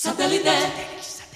Satellite.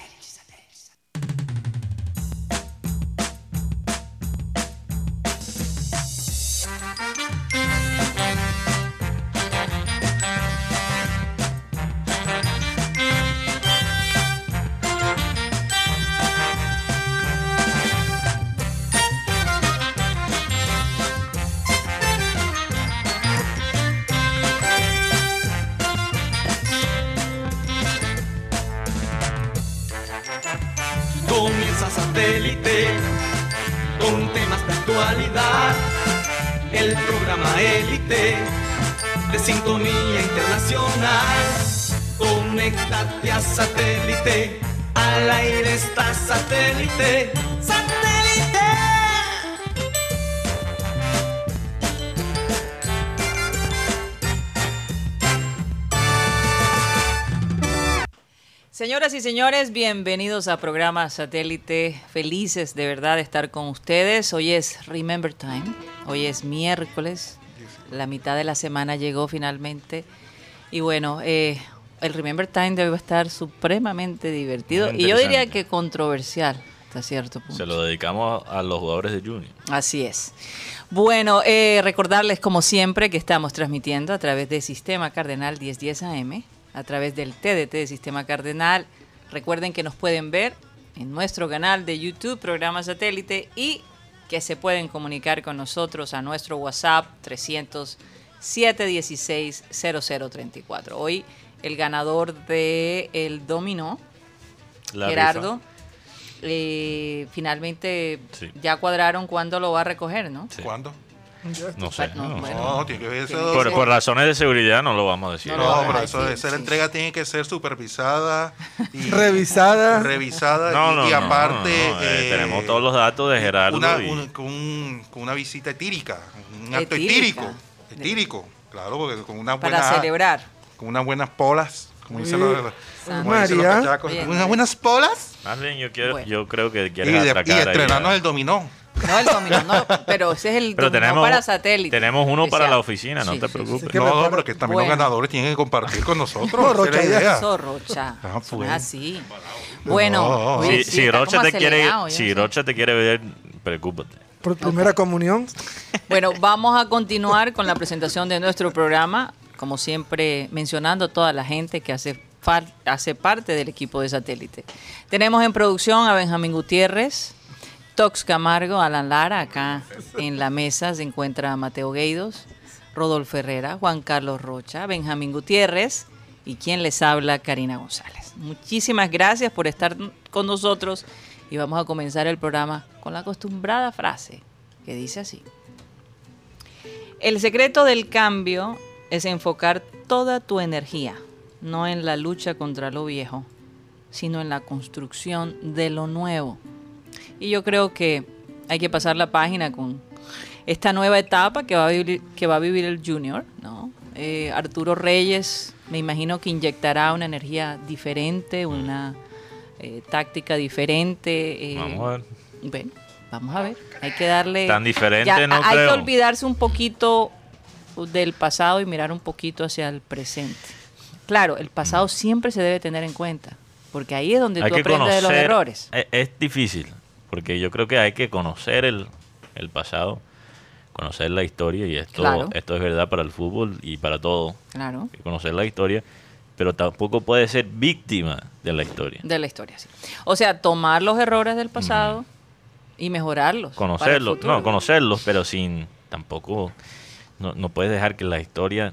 Señores, bienvenidos a programa Satélite. Felices de verdad de estar con ustedes. Hoy es Remember Time. Hoy es miércoles. La mitad de la semana llegó finalmente. Y bueno, eh, el Remember Time de hoy va a estar supremamente divertido. Y yo diría que controversial hasta cierto punto. Se lo dedicamos a los jugadores de Junior. Así es. Bueno, eh, recordarles como siempre que estamos transmitiendo a través de Sistema Cardenal 1010 AM, a través del TDT de Sistema Cardenal. Recuerden que nos pueden ver en nuestro canal de YouTube, programa satélite, y que se pueden comunicar con nosotros a nuestro WhatsApp 300 716 0034. Hoy el ganador de el dominó, La Gerardo, eh, finalmente Sí. ya cuadraron cuándo lo va a recoger, ¿no? Sí. ¿Cuándo? No sé. No, no, bueno. No, tiene que ver eso. Por, por razones de seguridad no lo vamos a decir. No pero eso, decir, esa sí. entrega tiene que ser supervisada y Revisada. revisada No, y, no, y aparte no, no, eh, eh, tenemos todos los datos de Gerardo una, y- un- con, un- con una visita etírica, un acto etírico, etírico, claro, porque con una buena Para celebrar. con unas buenas polas, como dicen los, como María. dicen los cachacos, Oye, unas buenas polas Más bien yo quiero, Bueno. yo creo que y, quieren de- y atracar ahí estrenarnos el dominó. No el dominó, no, pero ese es el Pero dominó tenemos- para satélite. tenemos uno para la oficina, no Sí, te sí, preocupes. sí. que No, no, pero que también Bueno. los ganadores tienen que compartir con nosotros. No, Rocha, idea. Eso, Rocha. Ah, pues. es así. Bueno, oye, Si, sí, si está Rocha te quiere, si no sé. Rocha te quiere ver, preocúpate. Por primera comunión. Bueno, vamos a continuar con la presentación de nuestro programa, como siempre mencionando a toda la gente que hace, hace parte del equipo de satélite. Tenemos en producción a Benjamín Gutiérrez, Tox Camargo, Alan Lara, acá en la mesa se encuentra Mateo Gueidos, Rodolfo Herrera, Juan Carlos Rocha, Benjamín Gutiérrez y quien les habla, Karina González. Muchísimas gracias por estar con nosotros y vamos a comenzar el programa con la acostumbrada frase que dice así. El secreto del cambio es enfocar toda tu energía, no en la lucha contra lo viejo, sino en la construcción de lo nuevo. Y yo creo que hay que pasar la página con esta nueva etapa que va a vivir, que va a vivir el Junior, ¿no? Eh, Arturo Reyes, me imagino que inyectará una energía diferente, una eh, táctica diferente. eh, Vamos a ver. Bueno, vamos a ver. Hay que darle. Tan diferente Ya, no Hay creo. que olvidarse un poquito del pasado y mirar un poquito hacia el presente. Claro, el pasado siempre se debe tener en cuenta, porque ahí es donde Hay tú aprendes de los errores. Es, es difícil, porque yo creo que hay que conocer el, el pasado, conocer la historia, y esto, Claro. esto es verdad para el fútbol y para todo. Claro, Hay que conocer la historia, pero tampoco puede ser víctima de la historia. de la historia, sí. O sea, tomar los errores del pasado y mejorarlos. Conocerlos, no, conocerlos, pero sin tampoco, no, no puedes dejar que la historia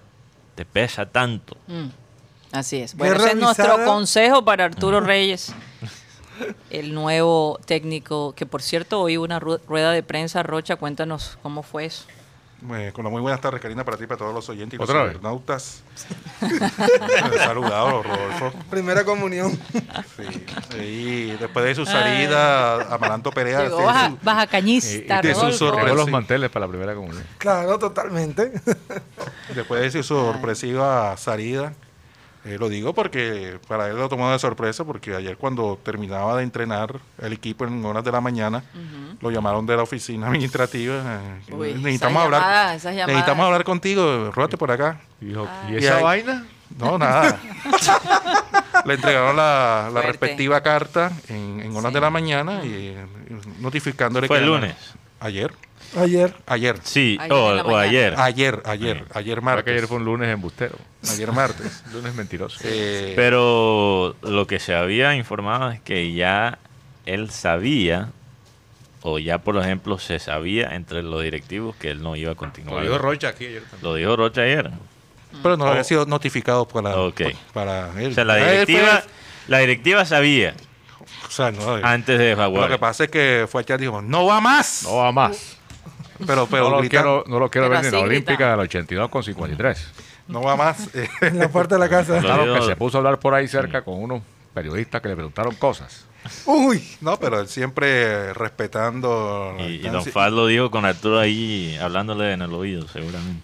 te pesa tanto. Mm, Así es. Bueno, ese es nuestro consejo para Arturo Reyes, el nuevo técnico, que por cierto hoy una ru- rueda de prensa, Rocha, cuéntanos cómo fue eso. Eh, con las muy buenas tardes, Karina, para ti y para todos los oyentes y los cibernautas. Saludado, Rodolfo. Primera comunión. Sí. Y después de su salida, Amaranto Perea. Llegó baja, su- baja cañista, y de su sorpresa. Los manteles para la primera comunión. Claro, totalmente. después de su sorpresiva salida. Eh, lo digo porque para él lo tomó de sorpresa, porque ayer cuando terminaba de entrenar el equipo en horas de la mañana, lo llamaron de la oficina administrativa. eh, Uy, necesitamos esas hablar, llamadas, esas llamadas. necesitamos hablar contigo, róbate por acá. Y, dijo, Ah. ¿y Y esa ahí- vaina? No, nada. Le entregaron la, respectiva carta en, en horas Sí. de la mañana y notificándole Fue que el lunes. Ayer, Ayer. ayer, Sí, Ayer o, ayer. ayer, ayer, ayer martes. que ayer fue un lunes embustero. Ayer martes. lunes mentiroso. Eh, Pero lo que se había informado es que ya él sabía, o ya por ejemplo se sabía entre los directivos que él no iba a continuar. Lo dijo Rocha aquí ayer también. Lo dijo Rocha ayer. pero no había sido notificado para, él. O sea, la Él fue- directiva, la directiva sabía o sea, no, eh, antes de lo que Jaguar. pasa es que fue allá y dijo, no va más. No va más. Pero, pero no, lo quiero, no lo quiero Pero ver ni en la Olímpica del 82 con 53. no va más. En la puerta de la casa. Claro que se puso a hablar por ahí cerca con unos periodistas que le preguntaron cosas. Uy. no, pero él siempre respetando. Y, y Don. Faz lo dijo con Arturo ahí hablándole en el oído, seguramente.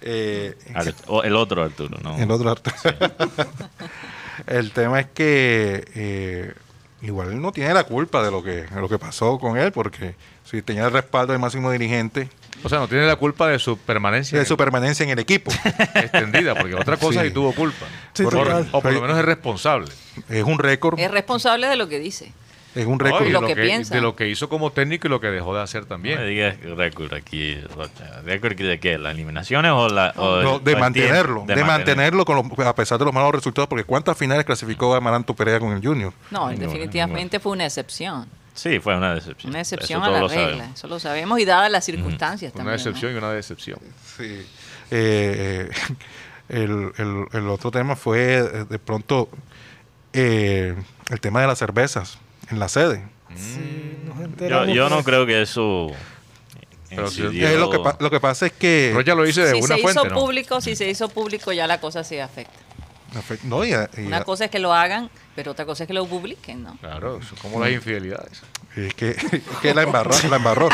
Eh, Ar- o el otro Arturo, ¿no? El otro arte. el tema es que eh, igual él no tiene la culpa de lo que de lo que pasó con él, porque si tenía el respaldo del máximo dirigente, O sea, no tiene la culpa de su permanencia de su permanencia en el equipo. extendida, porque otra cosa Sí. sí tuvo culpa. Sí, Por- total. o por lo menos es responsable. es un récord, Es responsable de lo que dice. es un No, récord. y lo de que piensa. De lo que hizo como técnico y lo que dejó de hacer No también. me digas récord aquí, Rocha. ¿Récord de qué? ¿Las eliminaciones o la.? o No, o de mantenerlo, de, mantenerlo con los- a pesar de los malos resultados, porque ¿cuántas finales clasificó Amaranto Perea con el Junior? No, definitivamente fue una excepción. Sí, fue una decepción. Una excepción Eso a la regla. sabemos. Eso lo sabemos y dadas las circunstancias Una también. ¿no? excepción y una decepción. Sí. Eh, el, el- el otro tema fue eh, de pronto eh, el tema de las cervezas en la sede. Sí, nos Yo, enteramos yo no creo que eso. Pero Eh, lo, que pa- lo que pasa es que Rocha lo dice de Si una se fuente, hizo ¿no? público, si se hizo público, ya la cosa se afecta. No, y- y- Una cosa es que lo hagan, pero otra cosa es que lo publiquen, ¿no? Claro, son como las infidelidades. es que, es que la embarró, la embarró.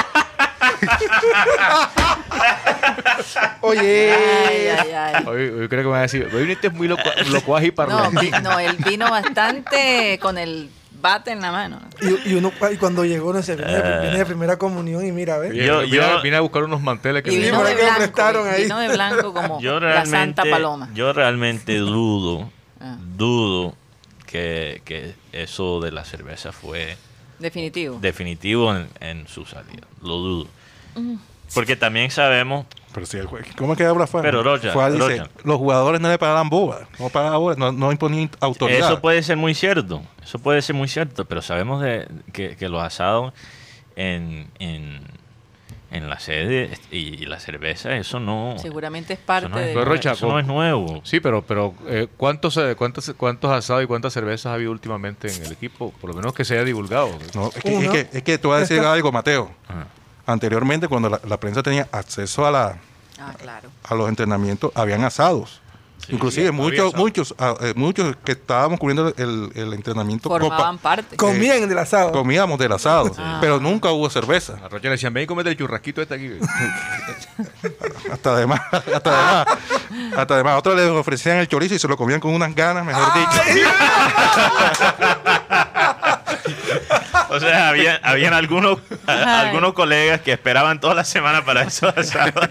Oye. Ay, ay, ay. Hoy, hoy creo que me va a decir, hoy viniste muy loco, locuaje y No, parlante. vi- no, él vino bastante con el bate en la mano. Y, y uno, y cuando llegó, no sé, viene, de, primera comunión y mira, ¿ves? Yo- vine, yo- vine a buscar unos manteles que Y me vino de blanco, prestaron ahí. vino de blanco como Yo la Santa Paloma. yo realmente dudo, Ah. dudo que, que eso de la cerveza fue Definitivo. definitivo en, en su salida. Lo dudo. Porque también sabemos, Pero si el jue- ¿Cómo es que habla? Pero, Rocha, Fua dice, Rocha. los jugadores no le pagaban boba, no pagaban boba, no, no imponían autoridad. eso puede ser muy cierto, eso puede ser muy cierto, pero sabemos de, que, que los asados en, en, en la sede y, y la cerveza, eso no, Seguramente es parte no es, de... Pero, Rocha, eso no es nuevo. Sí, pero, pero eh, ¿cuántos, eh, cuántos, ¿cuántos asados y cuántas cervezas ha habido últimamente en el equipo? Por lo menos que se haya divulgado. No, es, que, es, que, es que te voy a decir algo, Mateo. Ajá. Anteriormente, cuando la, la prensa tenía acceso a, la, Ah, claro. a los entrenamientos, habían asados. Inclusive muchos, asado. muchos, ah, eh, muchos que estábamos cubriendo el, el entrenamiento Formaban copa- parte. Comían del asado. comíamos del asado, Ah. pero nunca hubo cerveza. A Rocha le decían, ven y comete el churrasquito este aquí. Hasta además, hasta además, hasta además, otros les ofrecían el chorizo y se lo comían con unas ganas, mejor dicho. O sea, había, habían algunos, a- algunos colegas que esperaban toda la semana para esos asados.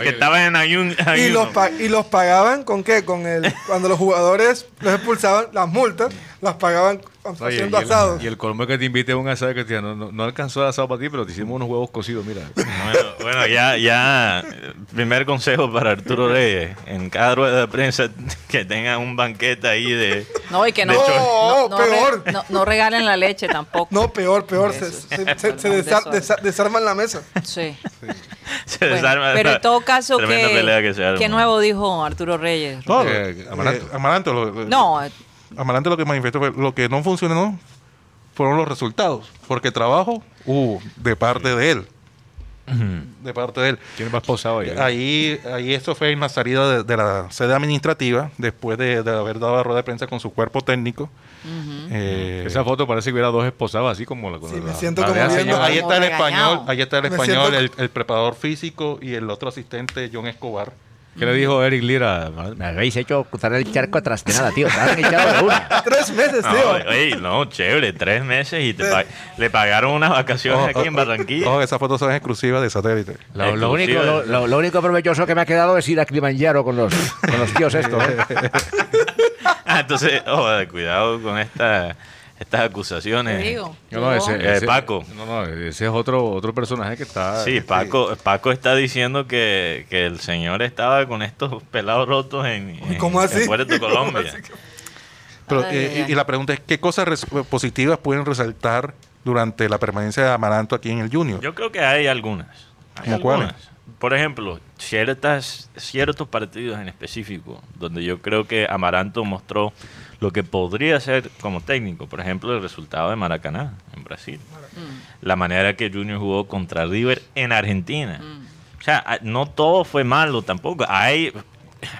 que estaban en ayun, Y ayuno. los, pa- y los pagaban con qué? Con el cuando los jugadores los expulsaban, las multas, las pagaban Oye, haciendo y, el, asados. y el colmo es que te invite a un asado que te no, no, no alcanzó el asado para ti, pero te hicimos unos huevos cocidos, mira. Bueno, bueno, ya, ya, eh, primer consejo para Arturo Reyes, en cada rueda de prensa que tenga un banquete ahí de... No, y que no, hecho- no, no, peor. re- no- no regalen la leche tampoco. No, peor, peor. Se, Eso. se, se- se Perdón, desar- eso. desa- desarman la mesa. Sí. se Bueno, desarma pero en todo caso, tremenda ¿qué, pelea que arma. ¿qué nuevo dijo Arturo Reyes? No, Eh, eh, Amaranto. Amaranto, lo- No, Amarante lo que manifestó fue lo que no funcionó fueron los resultados, porque trabajo hubo de parte de él. De parte de él. ¿eh? Ahí, ahí esto fue en la salida de, de la sede administrativa, después de, de haber dado la rueda de prensa con su cuerpo técnico. Eh, Esa foto parece que hubiera dos esposados así como la, Sí, la- me siento la como viendo- ahí está el español, ahí está el español, siento- el, el preparador físico y el otro asistente, John Escobar. ¿Qué le dijo Eric Lira? Me habéis hecho cruzar el charco atrás de nada, tío. Te han echado de una. Tres meses, No, tío. ey, no, chévere, tres meses y te pa- le pagaron unas vacaciones aquí en Barranquilla. Oh, esas fotos son exclusivas de satélite. Lo, lo único, Exclusiva. lo, lo- lo único provechoso que me ha quedado es ir a Kilimanjaro con los, con los tíos estos. ¿eh? Ah, entonces, oh, cuidado con esta, estas acusaciones. Digo. No, no, ese, Eh, ese- Paco. No, no, ese es otro, otro personaje que está. Sí, Paco, Paco está diciendo que, que el señor estaba con estos pelados rotos en, en, ¿Cómo así? en Puerto Colombia. Pero, Ay, eh, ay, y- ay. y la pregunta es, ¿qué cosas res- positivas pueden resaltar durante la permanencia de Amaranto aquí en el Junior? Yo creo que hay algunas. Hay ¿Cómo cuáles? algunas. Por ejemplo, ciertas, ciertos partidos en específico, donde yo creo que Amaranto mostró lo que podría ser como técnico. Por ejemplo, el resultado de Maracaná, en Brasil. La manera que Junior jugó contra River en Argentina. O sea, no todo fue malo tampoco. Hay,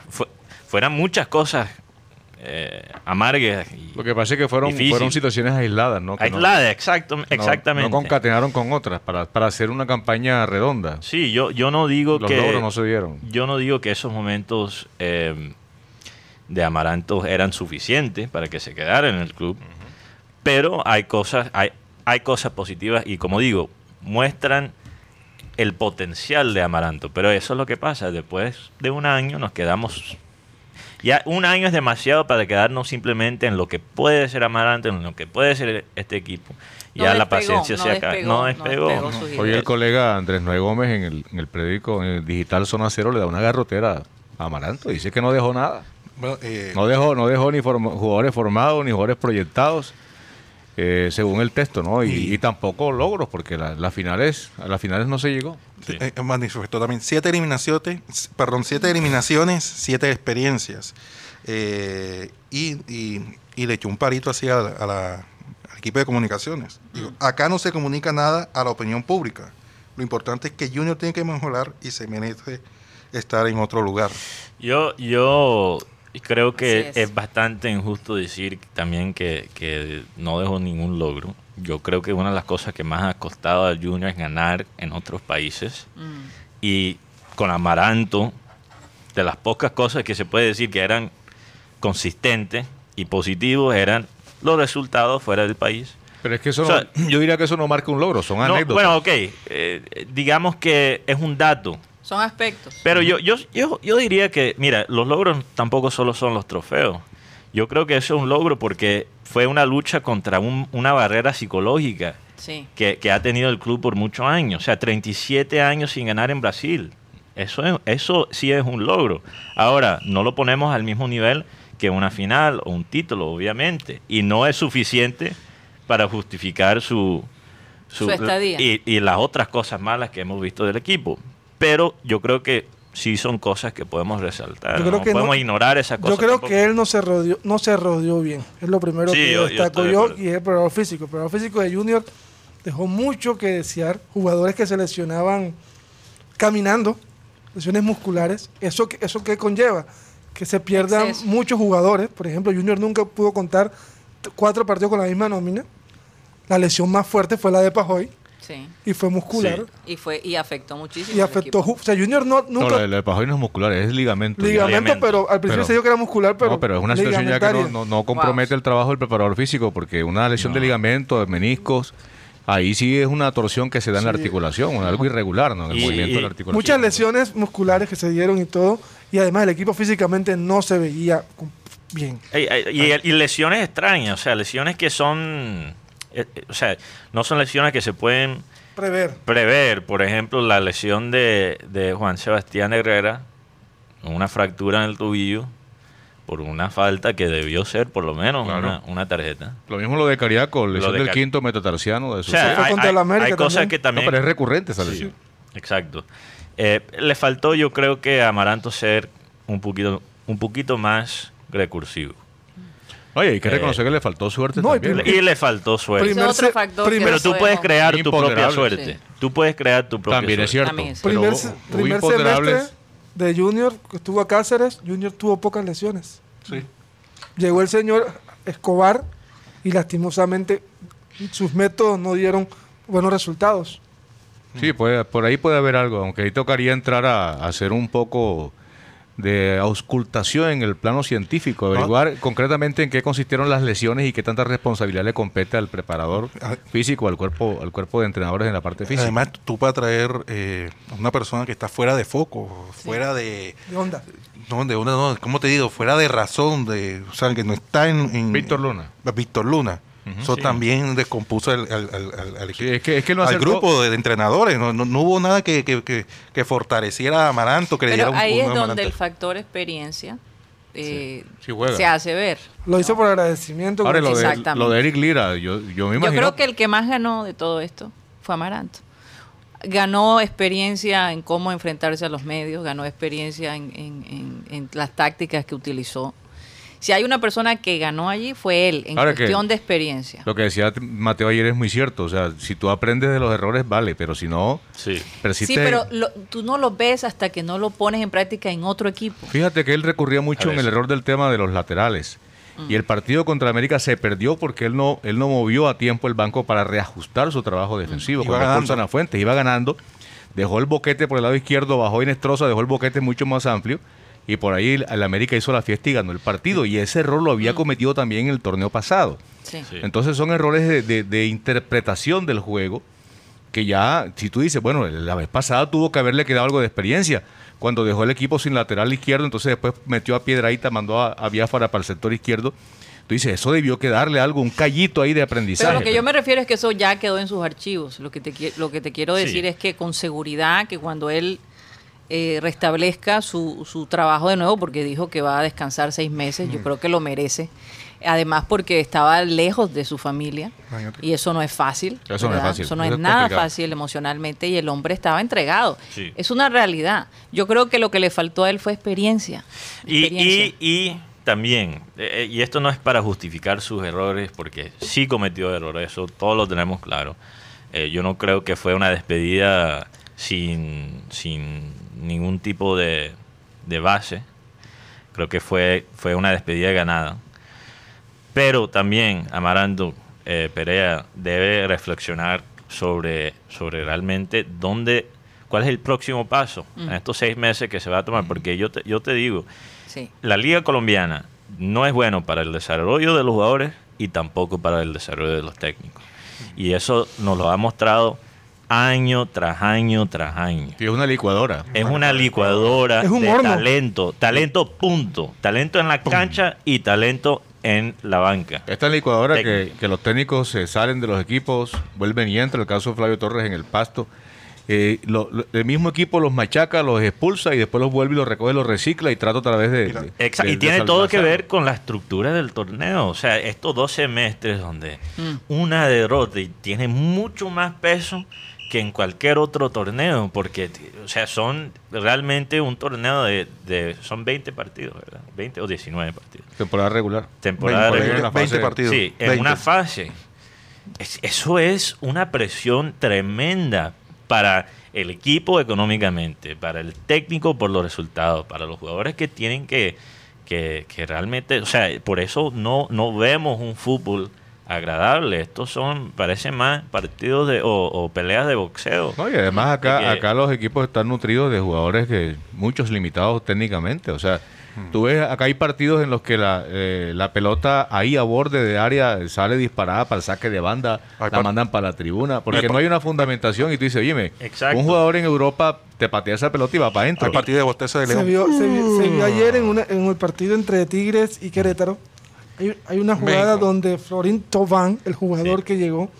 fue- fueran muchas cosas eh, amargas. y Lo que pasa es que fueron, fueron situaciones aisladas, ¿no? Que no- Aisladas, exacto, exactamente. No, concatenaron con otras para, para hacer una campaña redonda. Sí, yo, yo no digo Los que... logros no se dieron. Yo no digo que esos momentos eh, de Amaranto eran suficientes para que se quedara en el club, pero hay cosas, hay, hay cosas positivas y como digo, muestran el potencial de Amaranto, pero eso es lo que pasa, después de un año nos quedamos... Ya un año es demasiado para quedarnos simplemente en lo que puede ser Amaranto, en lo que puede ser este equipo. No Ya la paciencia no se acaba. despegó, No no despegó. Hoy el colega Andrés Noé Gómez en el, en el periódico, en el digital Zona Cero, le da una garrotera a Amaranto. Dice que no dejó nada. Bueno, eh, No dejó, no dejó ni form- jugadores formados ni jugadores proyectados, eh, según el texto, ¿no? Y, Y- y tampoco logros, porque la- las finales, a las finales no se llegó. Sí. eh, manifestó también siete eliminaciones, perdón, siete eliminaciones, siete experiencias. Eh, y, y- y le echó un parito así a, la- a la- al equipo de comunicaciones. Digo, acá no se comunica nada a la opinión pública. Lo importante es que Junior tiene que mejorar y se merece estar en otro lugar. Yo, yo creo que es. es. bastante injusto decir también que, que no dejó ningún logro. Yo creo que una de las cosas que más ha costado a Junior es ganar en otros países. Mm. Y con Amaranto, de las pocas cosas que se puede decir que eran consistentes y positivos, eran los resultados fuera del país. Pero es que eso O sea, no- yo diría que eso no marca un logro, son No, anécdotas. bueno, ok, eh, digamos que es un dato. Son aspectos. Pero yo, yo, yo, yo diría que, mira, los logros tampoco solo son los trofeos. Yo creo que eso es un logro porque fue una lucha contra un- una barrera psicológica Sí. que, que ha tenido el club por muchos años. O sea, 37 años sin ganar en Brasil. Eso, es- eso sí es un logro. Ahora, no lo ponemos al mismo nivel que una final o un título, obviamente. Y no es suficiente para justificar su, Su estadía. Y, y las otras cosas malas que hemos visto del equipo. Pero yo creo que sí son cosas que podemos resaltar. Yo creo no que podemos no- ignorar esas cosas. Yo creo tampoco. que él no se rodeó, no se rodeó bien. Es lo primero Sí, que yo- destaco yo, y es el preparador físico. El preparador físico de Junior dejó mucho que desear. Jugadores que se lesionaban caminando, lesiones musculares. ¿Eso, que- eso qué conlleva? Que se pierdan Exceso. muchos jugadores. Por ejemplo, Junior nunca pudo contar cuatro partidos con la misma nómina. La lesión más fuerte fue la de Pajoy Sí. y fue muscular. Sí. Y fue y afectó muchísimo. Y afectó. O sea, Junior no, No, nunca. lo de, lo de Pajoy no es muscular, es ligamento. ligamento, pero al principio Pero- se dijo que era muscular, pero. no, pero es una situación ya que no, no- no compromete el trabajo del preparador físico, porque una lesión de ligamento, de meniscos, ahí sí es una torsión que se da en la articulación, algo irregular ¿no? en el Y- movimiento de la articulación. Muchas lesiones musculares que se dieron y todo. Y además el equipo físicamente no se veía bien. Y lesiones extrañas, o sea, lesiones que son, eh, eh, o sea, no son lesiones que se pueden Prever. prever. Por ejemplo, la lesión de, de Juan Sebastián Herrera, una fractura en el tobillo, por una falta que debió ser por lo menos Claro. una, una tarjeta. Lo mismo lo de Cariaco, lesión de del quinto metatarsiano de O su sea, hay, contra hay- el América hay cosas también. que No, también... pero es recurrente esa Sí, lesión. exacto. Eh, le faltó, yo creo que a Amaranto ser un poquito, un poquito más recursivo. Oye, hay que Eh, reconocer que le faltó suerte no, también. Y le faltó suerte. Primer otro factor primer- Pero tú puedes crear tu propia suerte. Sí. Tú puedes crear tu propia También es suerte. cierto. También es pero Primer, semestre de Junior, que estuvo a Cáceres, Junior tuvo pocas lesiones. Llegó el señor Escobar y lastimosamente sus métodos no dieron buenos resultados. Sí, puede- por ahí puede haber algo, aunque ahí tocaría entrar a, a hacer un poco de auscultación en el plano científico, averiguar concretamente en qué consistieron las lesiones y qué tanta responsabilidad le compete al preparador Ah. físico, al cuerpo, al cuerpo de entrenadores en la parte física. Además, tú para traer eh, a una persona que está fuera de foco, fuera de... De onda. No, de una, no, ¿cómo te digo? Fuera de razón, de, o sea, que no está en... en- Víctor Luna. Víctor Luna. Eso Sí. también descompuso al, al- al- al- al Sí, es que, es que no al acertó- grupo de, de entrenadores. No, no, no hubo nada que, que, que, que fortaleciera a Amaranto, que le diera Pero un ahí un es donde el factor experiencia eh, Sí se hace ver. Lo hizo por agradecimiento. Ahora, lo de, Exactamente. lo de Eric Lira, yo, yo me Yo creo que el que más ganó de todo esto fue Amaranto. Ganó experiencia en cómo enfrentarse a los medios, ganó experiencia en, en- en- en las tácticas que utilizó. Si hay una persona que ganó allí, fue él, en Ahora que- cuestión de experiencia. Lo que decía Mateo ayer es muy cierto. O sea, si tú aprendes de los errores, vale, pero si no, Sí. persiste... Sí, pero lo- tú no lo ves hasta que no lo pones en práctica en otro equipo. Fíjate que él recurría mucho en el error del tema de los laterales. Y el partido contra América se perdió porque él no, él no movió a tiempo el banco para reajustar su trabajo defensivo. Iba Cuando ganando. a Fuentes, iba ganando, dejó el boquete por el lado izquierdo, bajó Inestrosa, dejó el boquete mucho más amplio. Y por ahí el, el América hizo la fiesta y ganó el partido. Y ese error lo había cometido también en el torneo pasado. Sí. Entonces son errores de, de- de interpretación del juego que ya, si tú dices, bueno, la vez pasada tuvo que haberle quedado algo de experiencia. Cuando dejó el equipo sin lateral izquierdo, entonces después metió a Piedraíta, mandó a, a Biafara para el sector izquierdo. Tú dices, eso debió quedarle algo, un callito ahí de aprendizaje. Pero lo que yo me refiero es que eso ya quedó en sus archivos. Lo que te, qui- lo que te quiero Sí. decir es que con seguridad, que cuando él eh, restablezca su, su trabajo de nuevo, porque dijo que va a descansar seis meses, yo creo que lo merece. Además porque estaba lejos de su familia Imagínate. y eso no es fácil. Eso no es ¿verdad? fácil, Eso no eso es es nada fácil emocionalmente y el hombre estaba entregado. Sí. Es una realidad. Yo creo que lo que le faltó a él fue experiencia. Y, y, y también, eh, y esto no es para justificar sus errores, porque sí cometió errores, eso todos lo tenemos claro. Eh, yo no creo que fue una despedida sin, sin ningún tipo de, de base. Creo que fue, fue una despedida ganada. Pero también Amaranto eh, Perea debe reflexionar sobre, sobre realmente dónde, cuál es el próximo paso en estos seis meses que se va a tomar. Porque yo te, yo te digo, Sí. la liga colombiana no es bueno para el desarrollo de los jugadores y tampoco para el desarrollo de los técnicos. Y eso nos lo ha mostrado año tras año tras año. Y es una licuadora. Es una licuadora Es un de horno. talento, talento punto, talento en la cancha y talento en la banca. Esta licuadora que, los técnicos se salen de los equipos, vuelven y entran. El caso de Flavio Torres en el pasto. Eh, lo- lo- el mismo equipo los machaca, los expulsa y después los vuelve y los recoge, los recicla y trata otra vez de. de- Exacto, de- y de tiene todo que ver con la estructura del torneo. O sea, estos dos semestres donde una derrota y tiene mucho más peso que en cualquier otro torneo, porque, o sea, son realmente un torneo de, de- son 20 partidos, ¿verdad? 20 o 19 partidos. Temporada regular. Temporada 20, regular. en la 20 fase- partidos. Sí, en 20. una fase. Es- eso es una presión tremenda para el equipo económicamente, para el técnico por los resultados, para los jugadores que tienen que, que, que realmente, o sea, por eso no, no vemos un fútbol agradable. Estos son, parece más partidos de, o, o peleas de boxeo. No, y además acá, que- acá los equipos están nutridos de jugadores que muchos limitados técnicamente. O sea, Hmm. tú ves, acá hay partidos en los que la, eh, la pelota ahí a borde de área sale disparada para el saque de banda, Hay la mandan para la tribuna, porque Hay no hay una fundamentación y tú dices, oye, un jugador en Europa te patea esa pelota y va para adentro. Al partido de Bosteza de Se León. vio, se vio- se vio ayer en, una- en el partido entre Tigres y Querétaro. Hay, hay una jugada México. donde Florín Tobán, el jugador Sí. que llegó,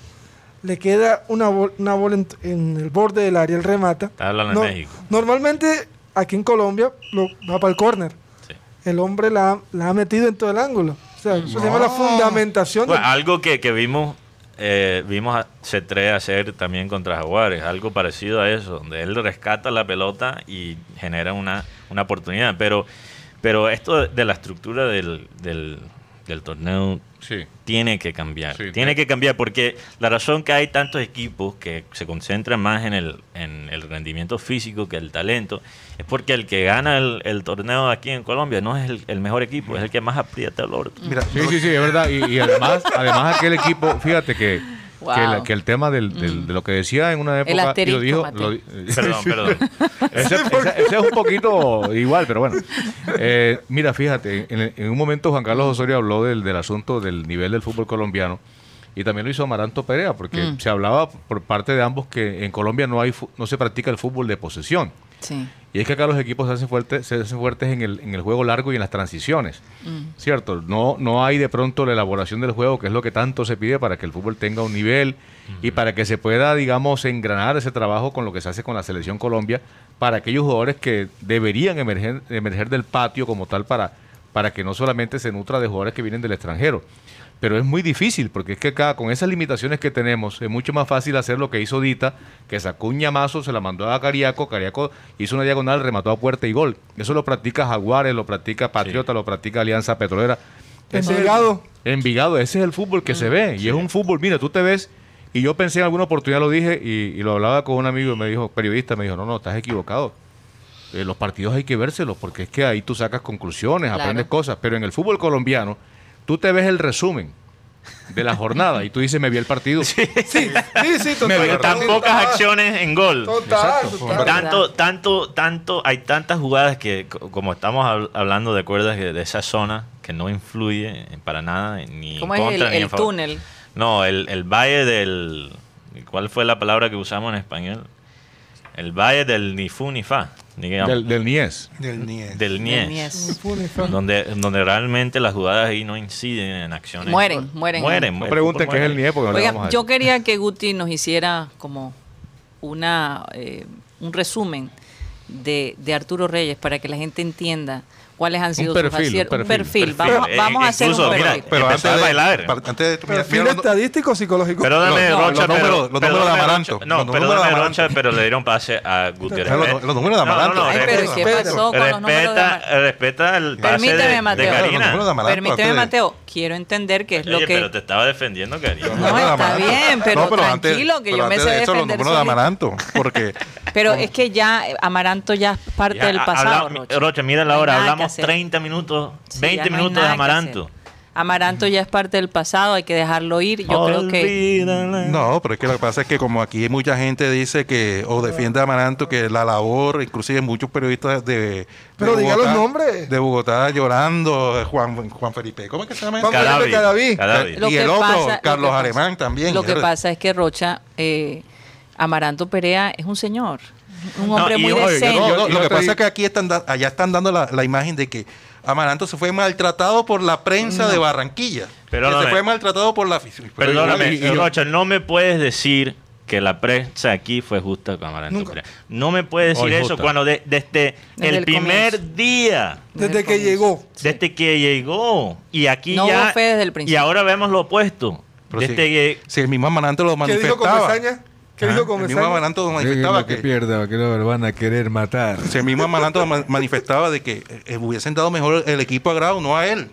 le queda una, bol- una bola en, en el borde del área, él remata. Está hablando de México. Normalmente aquí en Colombia lo, va para el córner. Sí. El hombre la, ha- la ha metido en todo el ángulo. O sea, eso se llama la fundamentación. Bueno, del- algo que, que vimos eh, vimos a C3 hacer también contra Jaguares, algo parecido a eso, donde él rescata la pelota y genera una, una oportunidad. Pero, pero esto de, de la estructura del, del, del torneo Sí. tiene que cambiar. Sí, tiene que cambiar porque la razón que hay tantos equipos que se concentran más en el, en el rendimiento físico que el talento es porque el que gana el, el torneo aquí en Colombia no es el, el mejor equipo, es el que más aprieta el orto. Mira, Sí, sí, sí, es verdad. Y, y además, además aquel equipo, fíjate que Wow. que, la- que el tema del, del- de lo que decía en una época. y lo asterisco, dijo, lo Perdón, perdón. ese, ese- ese es un poquito igual, pero bueno. Eh, mira, fíjate, en, en un momento Juan Carlos Osorio habló del, del asunto del nivel del fútbol colombiano y también lo hizo Amaranto Perea, porque Mm. se hablaba por parte de ambos que en Colombia no hay no se practica el fútbol de posesión. Sí. Y es que acá los equipos se hacen fuertes, se hacen fuertes en el, en el juego largo y en las transiciones. ¿Cierto? No, no hay de pronto la elaboración del juego, que es lo que tanto se pide para que el fútbol tenga un nivel y para que se pueda, digamos, engranar ese trabajo con lo que se hace con la selección Colombia para aquellos jugadores que deberían emerger, emerger del patio como tal para, para que no solamente se nutra de jugadores que vienen del extranjero. Pero es muy difícil, porque es que acá, con esas limitaciones que tenemos, es mucho más fácil hacer lo que hizo Dita, que sacó un ñamazo, se la mandó a Cariaco, Cariaco hizo una diagonal, remató a puerta y gol. Eso lo practica Jaguares, lo practica Patriota, lo practica Alianza Petrolera. Envigado. Envigado, ese es el fútbol que se ve. Y es un fútbol, mira, tú te ves, y yo pensé en alguna oportunidad, lo dije, y, y lo hablaba con un amigo, y me dijo, periodista, me dijo, no, no, estás equivocado. Eh, los partidos hay que vérselos, porque es que ahí tú sacas conclusiones, Claro. aprendes cosas. Pero en el fútbol colombiano, tú te ves el resumen de la jornada y tú dices, me vi el partido. Sí, sí, sí, total. Pero tan total. pocas acciones en gol. Total, Exacto. total. Tanto, tanto, tanto, hay tantas jugadas que, co- como estamos hab- hablando de cuerdas de esa zona, que no influye para nada, ni en ¿Cómo es el, ni el en favor. túnel? No, el, el valle del... ¿Cuál fue la palabra que usamos en español? El valle del ni fu ni fa. ni que- Del, del Nies. Del Nies. del Del Nies. Nies. Donde, donde realmente las jugadas ahí no inciden en acciones. Mueren, mueren. Mueren. No pregunten qué es el. Nies, porque Oiga, vamos a yo quería que Guti nos hiciera como una eh, un resumen de, de Arturo Reyes para que la gente entienda cuáles han sido sus perfil, aciertos. un Un perfil. perfil. Vamos, Eh, vamos a hacer un incluso, mira, perfil. Pero antes de, bailar. antes de Perfil estadístico psicológico. Perdóname, No, no, Rocha, los números- pero, los números de perdóname, Amaranto. Rocha, no, perdóname, pero le dieron pase a Gutiérrez. Los- los números de Amaranto. Ay, pero Respeta, ¿qué pasó con los números de Respeta, Amaranto? respeta el pase Permíteme, de, Mateo. Permíteme, Mateo. Quiero entender qué es lo Oye, que... pero te estaba defendiendo, Karina. No, de está Amaranto. bien, pero antes- tranquilo, que pero yo me antes sé de eso, defender Los de. Amaranto, porque Pero es que ya eh, Amaranto ya es parte Ya, del ha- pasado, habla- Rocha. Rocha, mira la No hora, que hablamos hacer. 30 minutos, Sí, 20 ya no minutos de que Amaranto. Amaranto ya es parte del pasado, hay que dejarlo ir. Yo creo que... No, pero es que lo que pasa es que como aquí mucha gente dice que, o defiende a Amaranto, que la labor, inclusive muchos periodistas de, de Pero diga los nombres. De Bogotá llorando, Juan, Juan Felipe, ¿cómo es que se llama? Juan ese? Felipe Cadavi. Cadaví. Cadavi. Lo y el otro, pasa- lo Carlos pasa- Alemán también. Lo que pasa es que Rocha, eh, Amaranto Perea es un señor, un No, hombre y muy decente. No, no, lo no que pasa es que aquí están da- allá están dando la, la imagen de que Amaranto se fue maltratado por la prensa de Barranquilla. Pero se me- fue maltratado por la afición. Perdóname, y- y Rocha, no me puedes decir que la prensa aquí fue justa con Amaranto Nunca. No me puedes decir Hoy eso justa. cuando de- desde, Desde el, el primer comienzo. día, Desde que llegó. desde que llegó. Y aquí No ya. hubo fe desde el y principio. ahora vemos lo opuesto. pero desde si, que- si el mismo Amaranto lo ¿Qué dijo manifestaba. Ajá, dijo El mismo? Amaranto manifestaba que, pierda, que lo van a querer matar. si el mismo Amaranto ma- manifestaba de que eh, hubiesen dado mejor el equipo a Grau, no a él.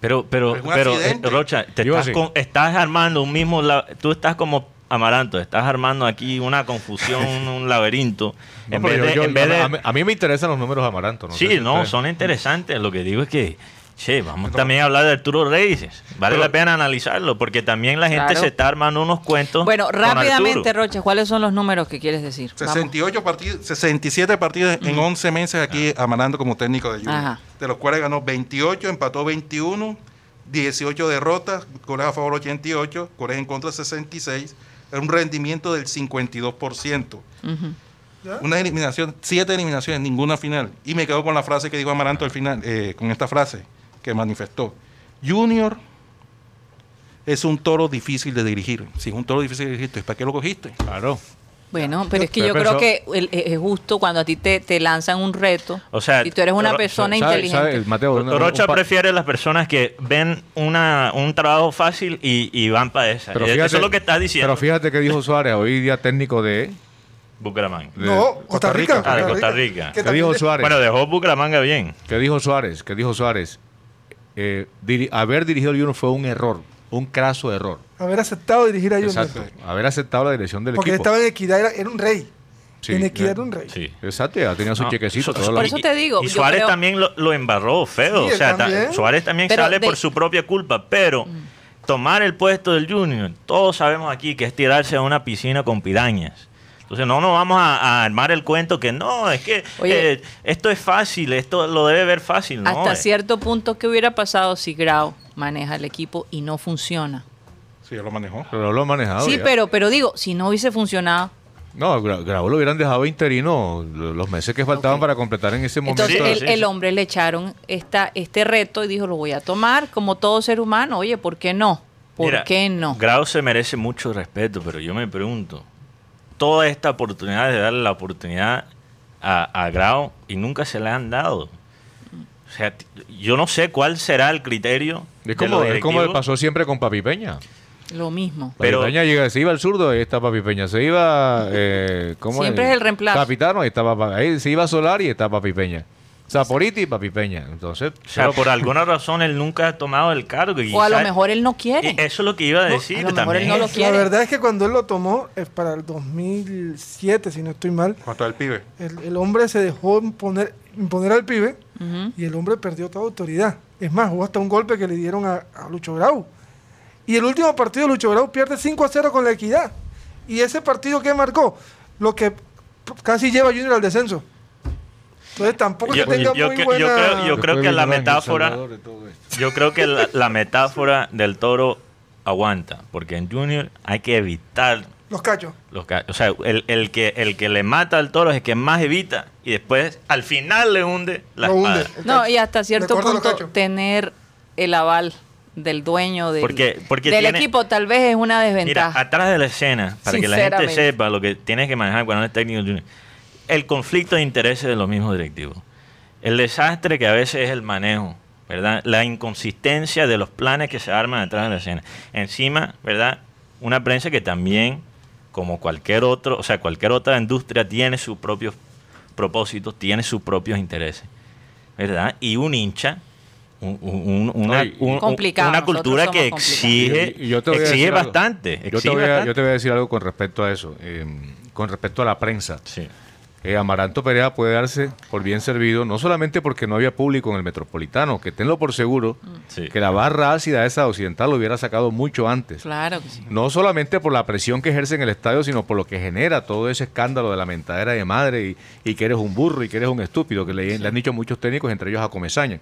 Pero, pero, pero, eh, Rocha, te estás, así. con- estás armando un mismo. la- tú estás como Amaranto, estás armando aquí una confusión, un laberinto. No, en pero vez de. yo- yo- en vez de- a, mí, a mí me interesan los números de Amaranto. No sí, no, son interesantes. Lo que digo es que. Che, vamos también a hablar de Arturo Reyes. Vale la pena analizarlo, porque también la gente Claro. se está armando unos cuentos. Bueno, rápidamente. Rocha, ¿cuáles son los números que quieres decir? Vamos. 68 partidos, 67 partidos en 11 meses aquí Amaranto como técnico de Junior. De los cuales ganó 28, empató 21, 18 derrotas, goles a favor 88, goles en contra 66, era un rendimiento del 52%. Ujú. Una eliminación, siete eliminaciones, ninguna final. Y me quedo con la frase que dijo Amaranto al final, eh, con esta frase que manifestó. Junior es un toro difícil de dirigir. Si es un toro difícil de dirigir, ¿para qué lo cogiste? Claro. Bueno, pero es que yo pensó- creo que el- es justo cuando a ti te, te lanzan un reto O sea, y tú eres una persona ¿Sabe- inteligente. sabe, Mateo, un- Rocha un pa- prefiere las personas que ven una, un trabajo fácil y, y van para esa. pero Eso es lo que estás diciendo. Pero fíjate que dijo Suárez, hoy día técnico de... Bucaramanga. No, Costa Rica. Ah, de Costa Rica. ¿Qué dijo Suárez? Bueno, dejó Bucaramanga bien. ¿Qué dijo Suárez? ¿Qué dijo Suárez? Eh, diri- haber dirigido el Junior fue un error, un craso error. Haber aceptado dirigir a Junior. Exacto. Haber aceptado la dirección del Porque equipo. estaba en equidad, era, era un rey. Sí, en equidad era un rey. Sí. Exacto, ya tenía su No, chequecito. Por eso te digo, Y Suárez creo- también lo, lo embarró feo. Sí, o sea, él también. ta- Suárez también Pero sale de- por su propia culpa, pero tomar el puesto del Junior, todos sabemos aquí que es tirarse a una piscina con pirañas. Entonces no nos vamos a, a armar el cuento que no, es que Oye. eh, esto es fácil, esto lo debe ver fácil. No, Hasta eh. cierto punto, ¿qué hubiera pasado si Grau maneja el equipo y no funciona? Sí, ya lo manejó. Pero lo han manejado. sí, ya. pero, pero digo, si no hubiese funcionado, No, Gra- Grau lo hubieran dejado interino lo- los meses que faltaban para completar en ese momento. entonces Sí, el, sí, el sí. hombre le echaron esta, este reto y dijo, lo voy a tomar como todo ser humano. Oye, ¿por qué no? ¿Por Mira, qué no? Grau se merece mucho respeto, pero yo me pregunto, toda esta oportunidad de darle la oportunidad a, a Grau y nunca se le han dado. O sea, yo no sé cuál será el criterio. Es de como, es como pasó siempre con Papi Peña. Lo mismo. Papi Pero- Peña llega, se iba al zurdo, ahí está Papi Peña. Se iba. Eh, ¿cómo Siempre es el reemplazo. Capitano, ahí está Papi ahí Se iba Solari y está Papi Peña. Zaporiti y Papi Peña. Entonces, O sea, por alguna razón él nunca ha tomado el cargo. y O a lo mejor él no quiere. Eso es lo que iba a decir a lo mejor él no lo La quiere. verdad es que cuando él lo tomó, es para el 2007, si no estoy mal, ¿Cuánto el pibe? el, el hombre se dejó imponer, imponer al pibe y el hombre perdió toda autoridad. Es más, hubo hasta un golpe que le dieron a, a Lucho Grau. Y el último partido Lucho Grau pierde 5 a 0 con la equidad. Y ese partido que marcó, lo que casi lleva a Junior al descenso. Entonces tampoco Yo- tenga yo muy yo buena... creo- yo creo que la metáfora-. Yo creo que la, la metáfora del toro aguanta, porque en Junior hay que evitar Los cachos. los ca- O sea, el, el que, el que le mata al toro es el que más evita y después al final le hunde la Lo hunde. espada. No, y hasta cierto punto cachos. tener el aval del dueño del, Porque- porque del tiene- equipo tal vez es una Mira, desventaja. atrás de la escena, para que la gente sepa lo que tienes que manejar cuando eres técnico junior, el conflicto de intereses de los mismos directivos. El desastre que a veces es el manejo, ¿verdad? La inconsistencia de los planes que se arman atrás de la escena. Encima, ¿verdad? Una prensa que también, como cualquier otro, o sea, cualquier otra industria tiene sus propios propósitos, tiene sus propios intereses, ¿verdad? Y un hincha, un- un- un- una, Ay, un- Complicado, una nosotros cultura que exige, Y- y exige bastante. Yo te, exige voy a, bastante. yo te voy a decir algo con respecto a eso. eh, con respecto a la prensa. Sí. Eh, Amaranto Perea puede darse por bien servido, no solamente porque no había público en el Metropolitano, que tenlo por seguro, Sí. que la barra ácida esa occidental lo hubiera sacado mucho antes. Claro que sí. No solamente por la presión que ejerce en el estadio, sino por lo que genera todo ese escándalo de la mentadera de madre y, y que eres un burro y que eres un estúpido, que le, le han dicho muchos técnicos, entre ellos a Comesaña.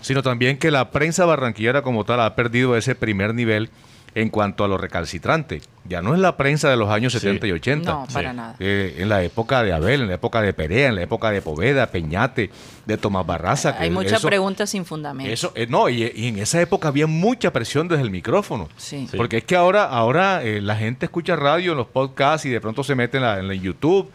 Sino también que la prensa barranquillera como tal ha perdido ese primer nivel en cuanto a lo recalcitrante. Ya no es la prensa de los años Sí. 70 y 80. No, para Sí. nada. Eh, en la época de Abel, en la época de Perea, en la época de Poveda, Peñate, de Tomás Barraza. que Hay muchas preguntas sin fundamento. Eso, eh, no, y, y en esa época había mucha presión desde el micrófono. Sí. Sí. Porque es que ahora, ahora eh, la gente escucha radio en los podcasts y de pronto se mete en la, en la YouTube,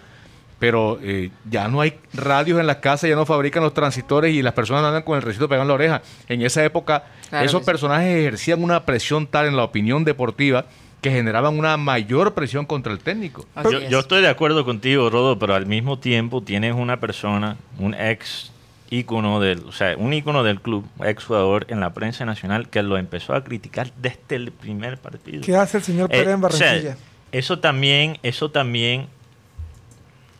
pero eh, ya no hay radios en las casas, ya no fabrican los transistores y las personas andan con el recito pegado en la oreja. En esa época, Claro esos sí. personajes ejercían una presión tal en la opinión deportiva que generaban una mayor presión contra el técnico. Yo, es. yo estoy de acuerdo contigo, Rodo, pero al mismo tiempo tienes una persona, un ex ícono del, o sea, un ícono del club, ex jugador en la prensa nacional que lo empezó a criticar desde el primer partido. ¿Qué hace el señor Eh, Pérez en o sea, Barranquilla? eso también, eso también,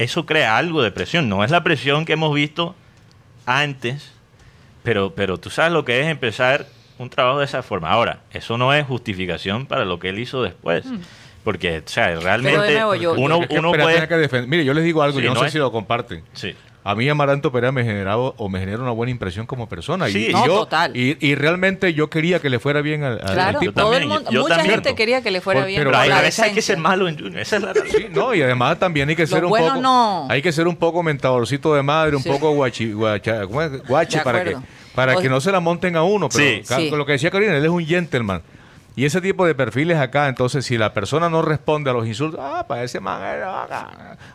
eso crea algo de presión. No es la presión que hemos visto antes, pero, pero tú sabes lo que es empezar un trabajo de esa forma. Ahora, eso no es justificación para lo que él hizo después. Porque, o sea, realmente nuevo, yo- uno, Porque es que uno puede... que Mire, yo les digo algo, Sí, yo no, no sé es- si lo comparten. Sí. A mí Amaranto Perea me generaba o me genera una buena impresión como persona. y- Sí. y, No, yo, total. Y, y realmente yo quería que le fuera bien al, al Claro, tipo. todo el también, mundo, yo mucha también. gente quería que le fuera Por- bien. pero Pero a veces hay que ser malo en Junior. Esa es la razón. Sí, no, y además también hay que ser Lo un bueno poco no. hay que ser un poco mentadorcito de madre, un Sí. poco guachi, guacha- guache para que para O- que no se la monten a uno, pero Sí. con lo que decía Karina, él es un gentleman. Y ese tipo de perfiles acá, entonces si la persona no responde a los insultos, ah, para ese man.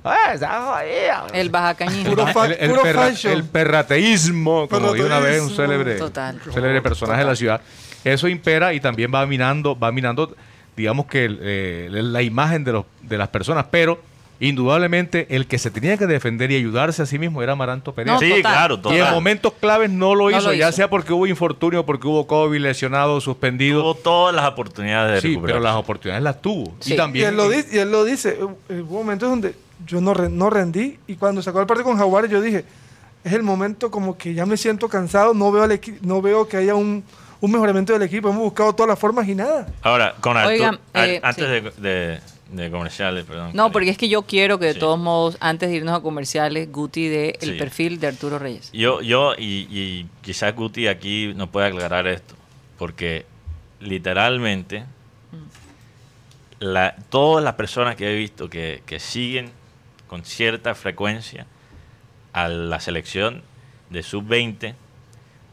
Ah, está jodido. El bajacañismo. Puro fa- el, el puro perra- fashion. el perrateísmo, como dijo una vez un célebre, Total. célebre personaje de la ciudad. Eso impera y también va minando, va minando, digamos que eh, la imagen de, los, de las personas, pero indudablemente el que se tenía que defender y ayudarse a sí mismo era Amaranto Perea. No, sí, total. claro, y en total. momentos claves no lo No hizo, lo ya hizo. sea porque hubo infortunio, porque hubo COVID, lesionado, suspendido. Tuvo todas las oportunidades de sí, recuperar. pero las oportunidades las tuvo. Sí. Y Y también él lo, di- y él lo dice, hubo momentos donde yo no, re- no rendí y cuando sacó el partido con Jaguares yo dije, es el momento como que ya me siento cansado, no veo, al equi- no veo que haya un, un mejoramiento del equipo. Hemos buscado todas las formas y nada. Ahora, con Arturo, Oigan, eh, antes sí. de, de- de comerciales, perdón. No, porque es que yo quiero que de Sí. todos modos, antes de irnos a comerciales, Guti dé el Sí. perfil de Arturo Reyes. Yo, yo y, y quizás Guti aquí nos puede aclarar esto, porque literalmente la, todas las personas que he visto que, que siguen con cierta frecuencia a la selección de sub-20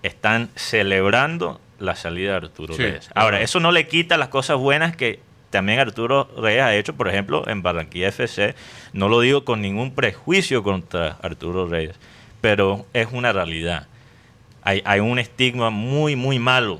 están celebrando la salida de Arturo Sí, Reyes. Ahora, eso no le quita las cosas buenas que también Arturo Reyes ha hecho, por ejemplo, en Barranquilla FC. No lo digo con ningún prejuicio contra Arturo Reyes, pero es una realidad. Hay, un estigma muy, muy malo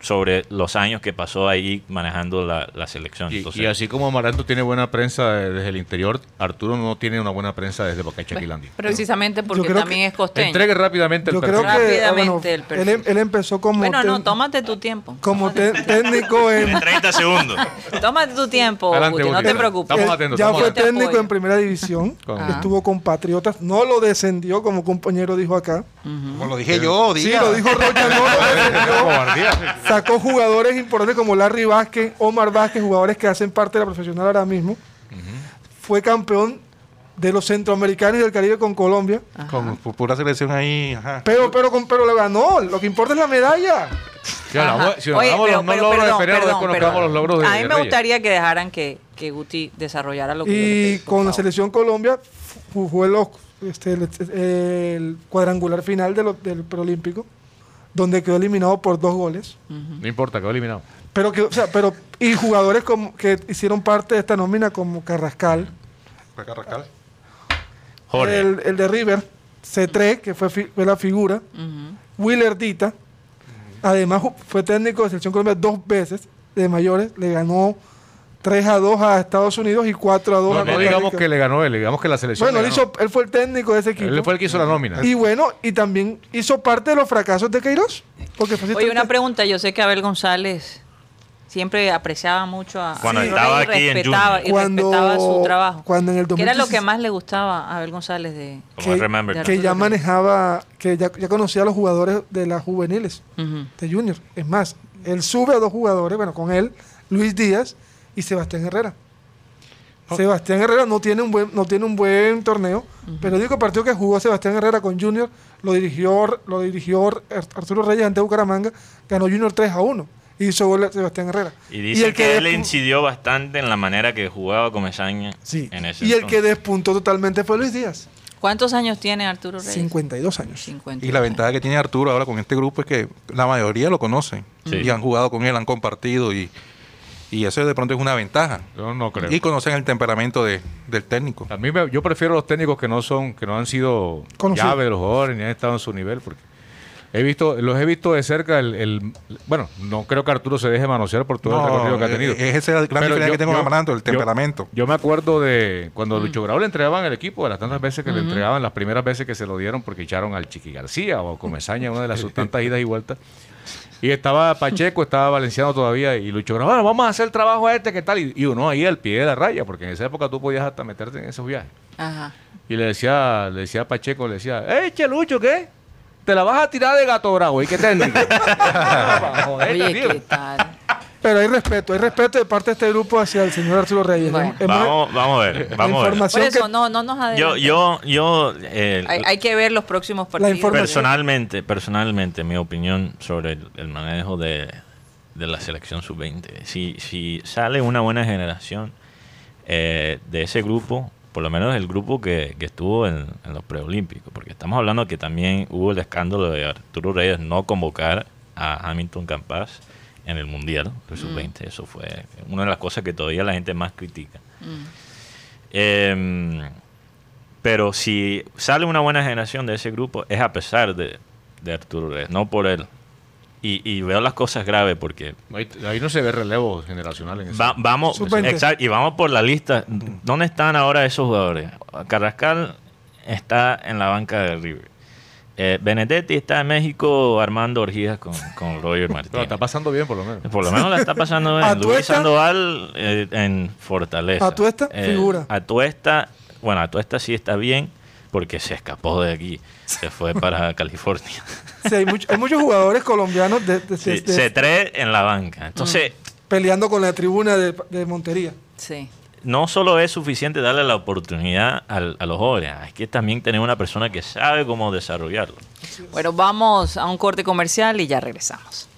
sobre los años que pasó ahí manejando la, la selección. Y, Entonces, y así como Amaranto tiene buena prensa desde el interior, Arturo no tiene una buena prensa desde Bocachaquilandia. Precisamente porque también que- es costeño. Entregue rápidamente el Yo creo perfil. que ah, bueno, Rápidamente el él, em- él empezó como, bueno, no, tómate tu tiempo. como te- técnico en... en 30 segundos. Tómate tu tiempo, Adelante, Guti, no te preocupes. Estamos atentos, ya estamos fue atentos. técnico en primera división. Estuvo con Patriotas. No lo descendió, como compañero dijo acá. Como lo dije yo, Sí, diga. lo dijo Rocha, no lo descendió. Sacó jugadores importantes como Larry Vázquez, Omar Vázquez, jugadores que hacen parte de la profesional ahora mismo. Fue campeón de los centroamericanos y del Caribe con Colombia. Con pu- pura selección ahí. Ajá. Pero, pero, con- pero lo ganó. Lo que importa es la medalla. Si hablamos, si Oye, pero- los no pero logros perdón, de Pereira, desconozcamos los logros de A mí me gustaría que dejaran que, que Guti desarrollara lo que Y con la selección Colombia los, este, el, el cuadrangular final de lo- del preolímpico, donde quedó eliminado por dos goles. No importa, quedó eliminado. Pero que, o sea, pero y jugadores como que hicieron parte de esta nómina como Carrascal, Raca, Racal. Jorge, el, el de River, C3, que fue, fi- fue la figura, Ujú. Willer Dita, además fue técnico de selección Colombia dos veces de mayores, le ganó 3 a 2 a Estados Unidos y 4 a 2 No, a no digamos que le ganó él, digamos que la selección. Bueno, le él, ganó. hizo- él fue el técnico de ese equipo. Él fue el que hizo la nómina. Y bueno, y también hizo parte de los fracasos de Queiroz. Porque fue Oye, una pregunta. Yo sé que Abel González siempre apreciaba mucho a Cuando estaba y aquí en respetaba, y Cuando- respetaba su trabajo. cuando en el ¿Qué era lo 2016 que más le gustaba a Abel González de...? que- de que ya manejaba, que ya, ya conocía a los jugadores de las juveniles, de Junior. Es más, él sube a dos jugadores, bueno, con él, Luis Díaz y Sebastián Herrera. Sebastián Herrera no tiene un buen, no tiene un buen torneo, pero el único partido que jugó Sebastián Herrera con Junior lo dirigió, lo dirigió Ar- Arturo Reyes ante Bucaramanga, ganó Junior 3 a 1 y hizo gol a Sebastián Herrera. Y dice el que, él despu- incidió bastante en la manera que jugaba Comesaña Sí. en ese Y el que despuntó totalmente fue Luis Díaz, ¿Cuántos años tiene Arturo Reyes? 52 años. 50. Y la ventaja que tiene Arturo ahora con este grupo es que la mayoría lo conocen. Sí. Y han jugado con él, han compartido y, y eso de pronto es una ventaja. Yo no creo. Y conocen el temperamento de- del técnico. A mí me- yo prefiero los técnicos que no son, que no han sido Conocido. llave de los jugadores ni han estado en su nivel, porque he visto, los he visto de cerca el, el- bueno, no creo que Arturo se deje manosear por todo el No, recorrido que ha eh, tenido. es esa la gran Pero diferencia yo- que tengo yo- Amaranto, el temperamento. Yo, me acuerdo de cuando Lucho Grau le entregaban el equipo, de las tantas veces que le entregaban, las primeras veces que se lo dieron porque echaron al Chiqui García o a Comesaña, una de las sus tantas idas y vueltas. Y estaba Pacheco, estaba Valenciano todavía, y Lucho bueno, vamos a hacer el trabajo este, ¿qué tal? Y, y uno ahí al pie de la raya, porque en esa época tú podías hasta meterte en esos viajes. Ajá. Y le decía, le decía a Pacheco, le decía, ¡eh, Chelucho, qué! Te la vas a tirar de gato bravo, ¿y qué técnico? Joder, Oye. ¿qué tal? Pero hay respeto, hay respeto de parte de este grupo hacia el señor Arturo Reyes. Bueno. Hemos- Vamos, vamos a ver, vamos a ver. Por información eso, que- no, no nos Yo, adelantemos. yo, yo, eh, Hay, hay que ver los próximos partidos. personalmente, personalmente, mi opinión sobre el, el manejo de, de la selección sub-20. Si, si sale una buena generación eh, de ese grupo, por lo menos el grupo que, que estuvo en, en los preolímpicos, porque estamos hablando que también hubo el escándalo de Arturo Reyes no convocar a Hamilton Campas en el Mundial de sub-20. Eso fue una de las cosas que todavía la gente más critica. Em, pero si sale una buena generación de ese grupo, es a pesar de, de Arturo Reyes, no por él. Y, y veo las cosas graves porque Ahí, ahí no se ve relevo generacional en eso. va- vamos, Sub-20. exacto, y vamos por la lista. ¿Dónde están ahora esos jugadores? Carrascal está en la banca de River. Eh, Benedetti está en México armando orgías con, con Roger Pero Martínez. está pasando bien, por lo menos. Por lo menos la está pasando bien. Atuesta. Luis Sandoval eh, en Fortaleza. Atuesta, Eh, figura. Atuesta, bueno, Atuesta sí está bien, porque se escapó de aquí, se fue para California. Sí, hay, mucho- hay muchos jugadores colombianos de, de- Sí, de- de- se trae en la banca. Entonces, peleando con la tribuna de, de Montería. Sí. No solo es suficiente darle la oportunidad al- a los jóvenes, hay que también tener una persona que sabe cómo desarrollarlo. Bueno, vamos a un corte comercial y ya regresamos.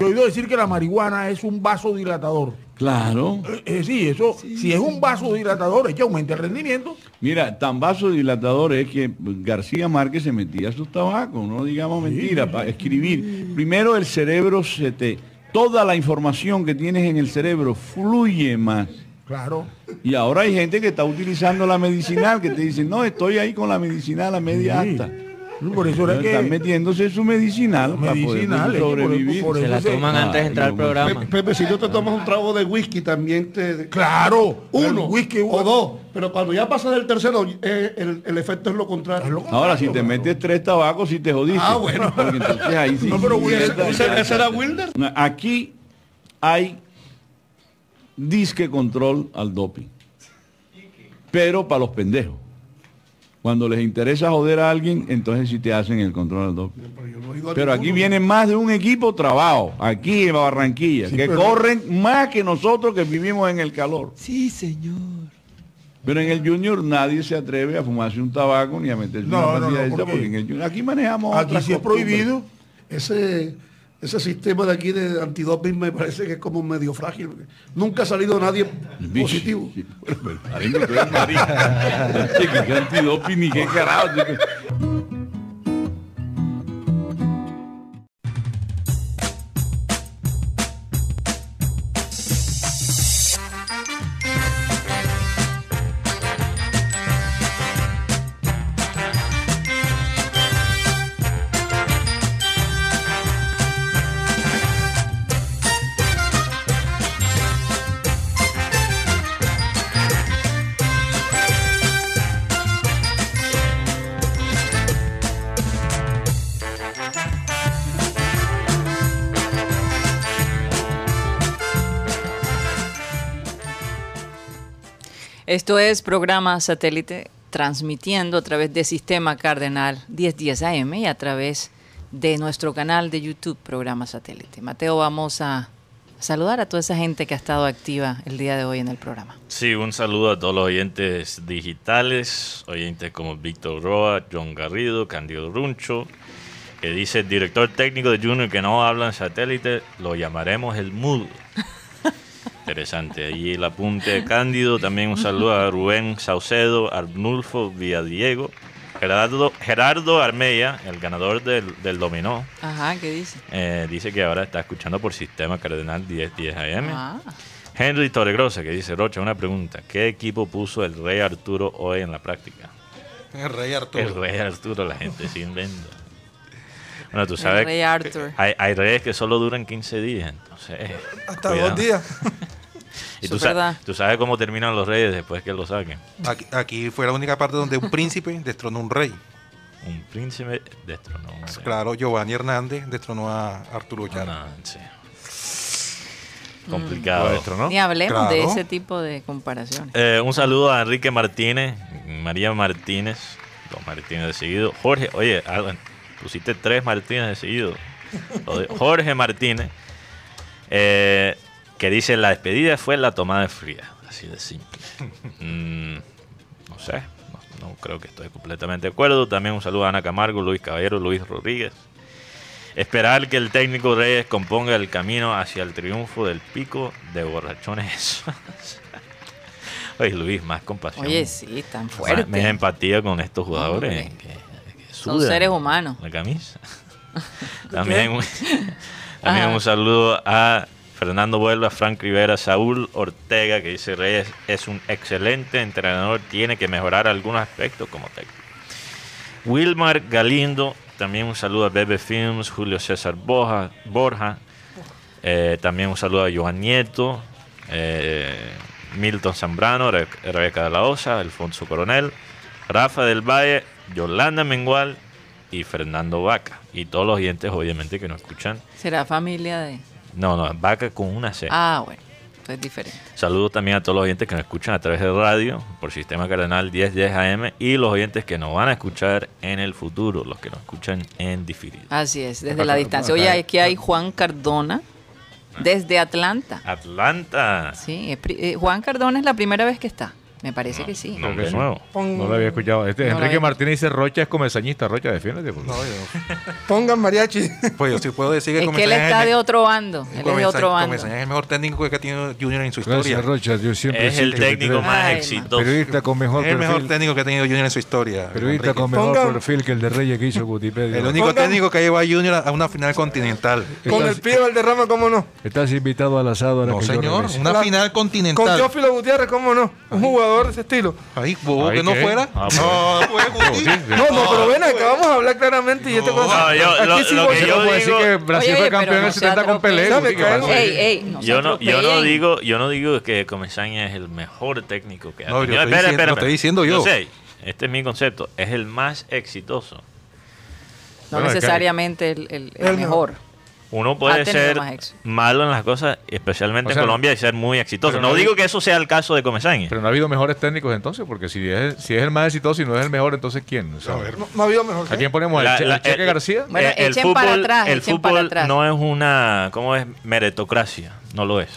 Yo he oído decir que la marihuana es un vasodilatador. Claro. Eh, eh, sí, eso, si es un vasodilatador, es que aumenta el rendimiento. Mira, tan vasodilatador es que García Márquez se metía sus tabacos, no digamos mentira, para escribir. Primero el cerebro se te... Toda la información que tienes en el cerebro fluye más. Claro. Y ahora hay gente que está utilizando la medicinal, que te dice, no, estoy ahí con la medicinal a media Sí. alta. Por eso era Están que... metiéndole su medicinal, Medicinal, para poder sobrevivir. por Se la se- toman antes de entrar al programa. Pe- Pepe, si tú te tomas un trago de whisky, también te... Claro, Uno whisky o dos, pero cuando ya pasas del tercero, eh, el, el efecto es lo contrario. Ahora, si te metes tres tabacos, si te jodiste. Ah, bueno. Porque entonces ahí sí. No, pero ¿Y ese, Wilder- ese- ese era Wilder? Aquí hay disque control al doping. Pero para los pendejos. Cuando les interesa joder a alguien, entonces sí te hacen el control al doping. Pero aquí vienen más de un equipo trabajo, aquí en Barranquilla, Sí, que pero- corren más que nosotros que vivimos en el calor. Sí, señor. Pero en el Junior nadie se atreve a fumarse un tabaco ni a meterse No, una no, no, de esa, porque- porque en el Junior aquí manejamos Aquí es prohibido. Ese, ese sistema de aquí de antidoping me parece que es como medio frágil. Nunca ha salido nadie positivo. sí, pero, pero, antidoping ni qué carajo. Esto es programa satélite transmitiendo a través de Sistema Cardenal 1010 AM y a través de nuestro canal de YouTube, programa satélite. Mateo, vamos a saludar a toda esa gente que ha estado activa el día de hoy en el programa. Sí, un saludo a todos los oyentes digitales, oyentes como Víctor Roa, John Garrido, Candido Runcho, que dice el director técnico de Junior que no habla en satélite, lo llamaremos el mudo. Interesante. Ahí el apunte de Cándido, también un saludo a Rubén Saucedo, Arnulfo Villadiego, Gerardo, Gerardo Armella, el ganador del, del dominó, Ajá, ¿qué dice? eh, dice que ahora está escuchando por Sistema Cardenal 1010 AM. Ah, Henry Torregrosa que dice, Rocha, una pregunta. ¿Qué equipo puso el Rey Arturo hoy en la práctica? El Rey Arturo. El Rey Arturo, la gente se inventa. Bueno, tú el sabes, Rey Arthur. hay, hay reyes que solo duran 15 días, entonces... Hasta cuidado. dos días. Y tú, sa- sabes cómo terminan los reyes después que los saquen. Aquí, aquí fue la única parte donde un príncipe destronó un rey. Un príncipe destronó. un rey. Claro, Giovanni Hernández destronó a Arturo Llano. Ah, sí. Complicado. Nuestro, ¿no? Ni hablemos de ese tipo de comparaciones. Eh, un saludo a Enrique Martínez, María Martínez, dos Martínez de seguido. Jorge, oye, Alan, pusiste tres Martínez de seguido. Jorge Martínez, eh, que dice, la despedida fue la tomada de fría. Así de simple. Mm, no sé, no, no creo que estoy completamente de acuerdo. También un saludo a Ana Camargo, Luis Caballero, Luis Rodríguez. Esperar que el técnico Reyes componga el camino hacia el triunfo del pico de borrachones. Oye, Luis, más compasión. Oye, sí, tan Más- fuerte. Más empatía con estos jugadores. Hombre. que- Son seres humanos. La camisa. también un, también un saludo a Fernando Vuelva, Frank Rivera, Saúl Ortega, que dice Reyes es un excelente entrenador, tiene que mejorar algunos aspectos como técnico. Wilmar Galindo, también un saludo a Bebe Films, Julio César Borja, Borja eh, también un saludo a Joan Nieto, eh, Milton Zambrano, Re- Rebeca de la Osa, Alfonso Coronel, Rafa del Valle, Yolanda Mengual y Fernando Vaca. Y todos los oyentes, obviamente, que nos escuchan. Será familia de... No, no, Vaca con una C. Ah, bueno. Es diferente. Saludos también a todos los oyentes que nos escuchan a través de radio por Sistema Cardenal 1010 AM y los oyentes que nos van a escuchar en el futuro, los que nos escuchan en diferido. Así es, desde la distancia. Oye, aquí hay Juan Cardona desde Atlanta. Atlanta. Sí, eh, Juan Cardona es la primera vez que está. Me parece que sí. Nombre nuevo. Pon- No lo había escuchado. Este, No Enrique había- Martínez dice Rocha es comesañista. Rocha, defiéndete. por No, favor. yo- Pongan mariachi. pues yo sí puedo decir que Es que él está el de otro bando. Él es de otro bando. Comesaña es el mejor técnico que ha tenido Junior en su Gracias, historia. Rocha. Yo siempre Es el técnico más Ay, exitoso. Periodista con mejor Es el mejor perfil. técnico que ha tenido Junior en su historia. Periodista con mejor Pongan- perfil que el de Reyes que hizo Wikipedia. El único Pongan- técnico que ha llevado a Junior a una final continental. Con el pie Valderrama, ¿cómo no? estás invitado al asado No, señor, una final Con continental. Teófilo Gutiérrez, ¿cómo no? Un jugador de ese estilo. Ahí, bobo, Ahí que no qué. fuera. Ah, pues. no, pues. No, no, pero ven acá, vamos a hablar claramente y este No, cosa. no, yo- Aquí lo- sí lo voy- que Yo yo no puedo decir digo- que Brasil Oye, fue campeón en no el se 70 con Pelé. atropellen. Guti, ¿qué Me pasa? cae- Ey, ey, no Yo no, yo no digo, yo no digo que Comesaña es el mejor técnico que ha No, yo tenido. estoy diciendo- lo estoy diciendo yo. sé, este es mi concepto. Es el más exitoso. No Bueno, necesariamente el, el- el El mejor. Uno puede ser malo en las cosas, especialmente O sea, en Colombia, y ser muy exitoso. pero No no digo hay- que eso sea el caso de Comesaña. Pero no ha habido mejores técnicos entonces, porque si es, si es el más exitoso y no es el mejor, entonces ¿quién? O sea, No, no ha habido mejor. ¿A quién ponemos? ¿El La- Che- la- el Cheque el- García? Bueno, Eh, el echen fútbol, para atrás, el echen para fútbol atrás. no es una, ¿cómo es? Meritocracia, no lo es.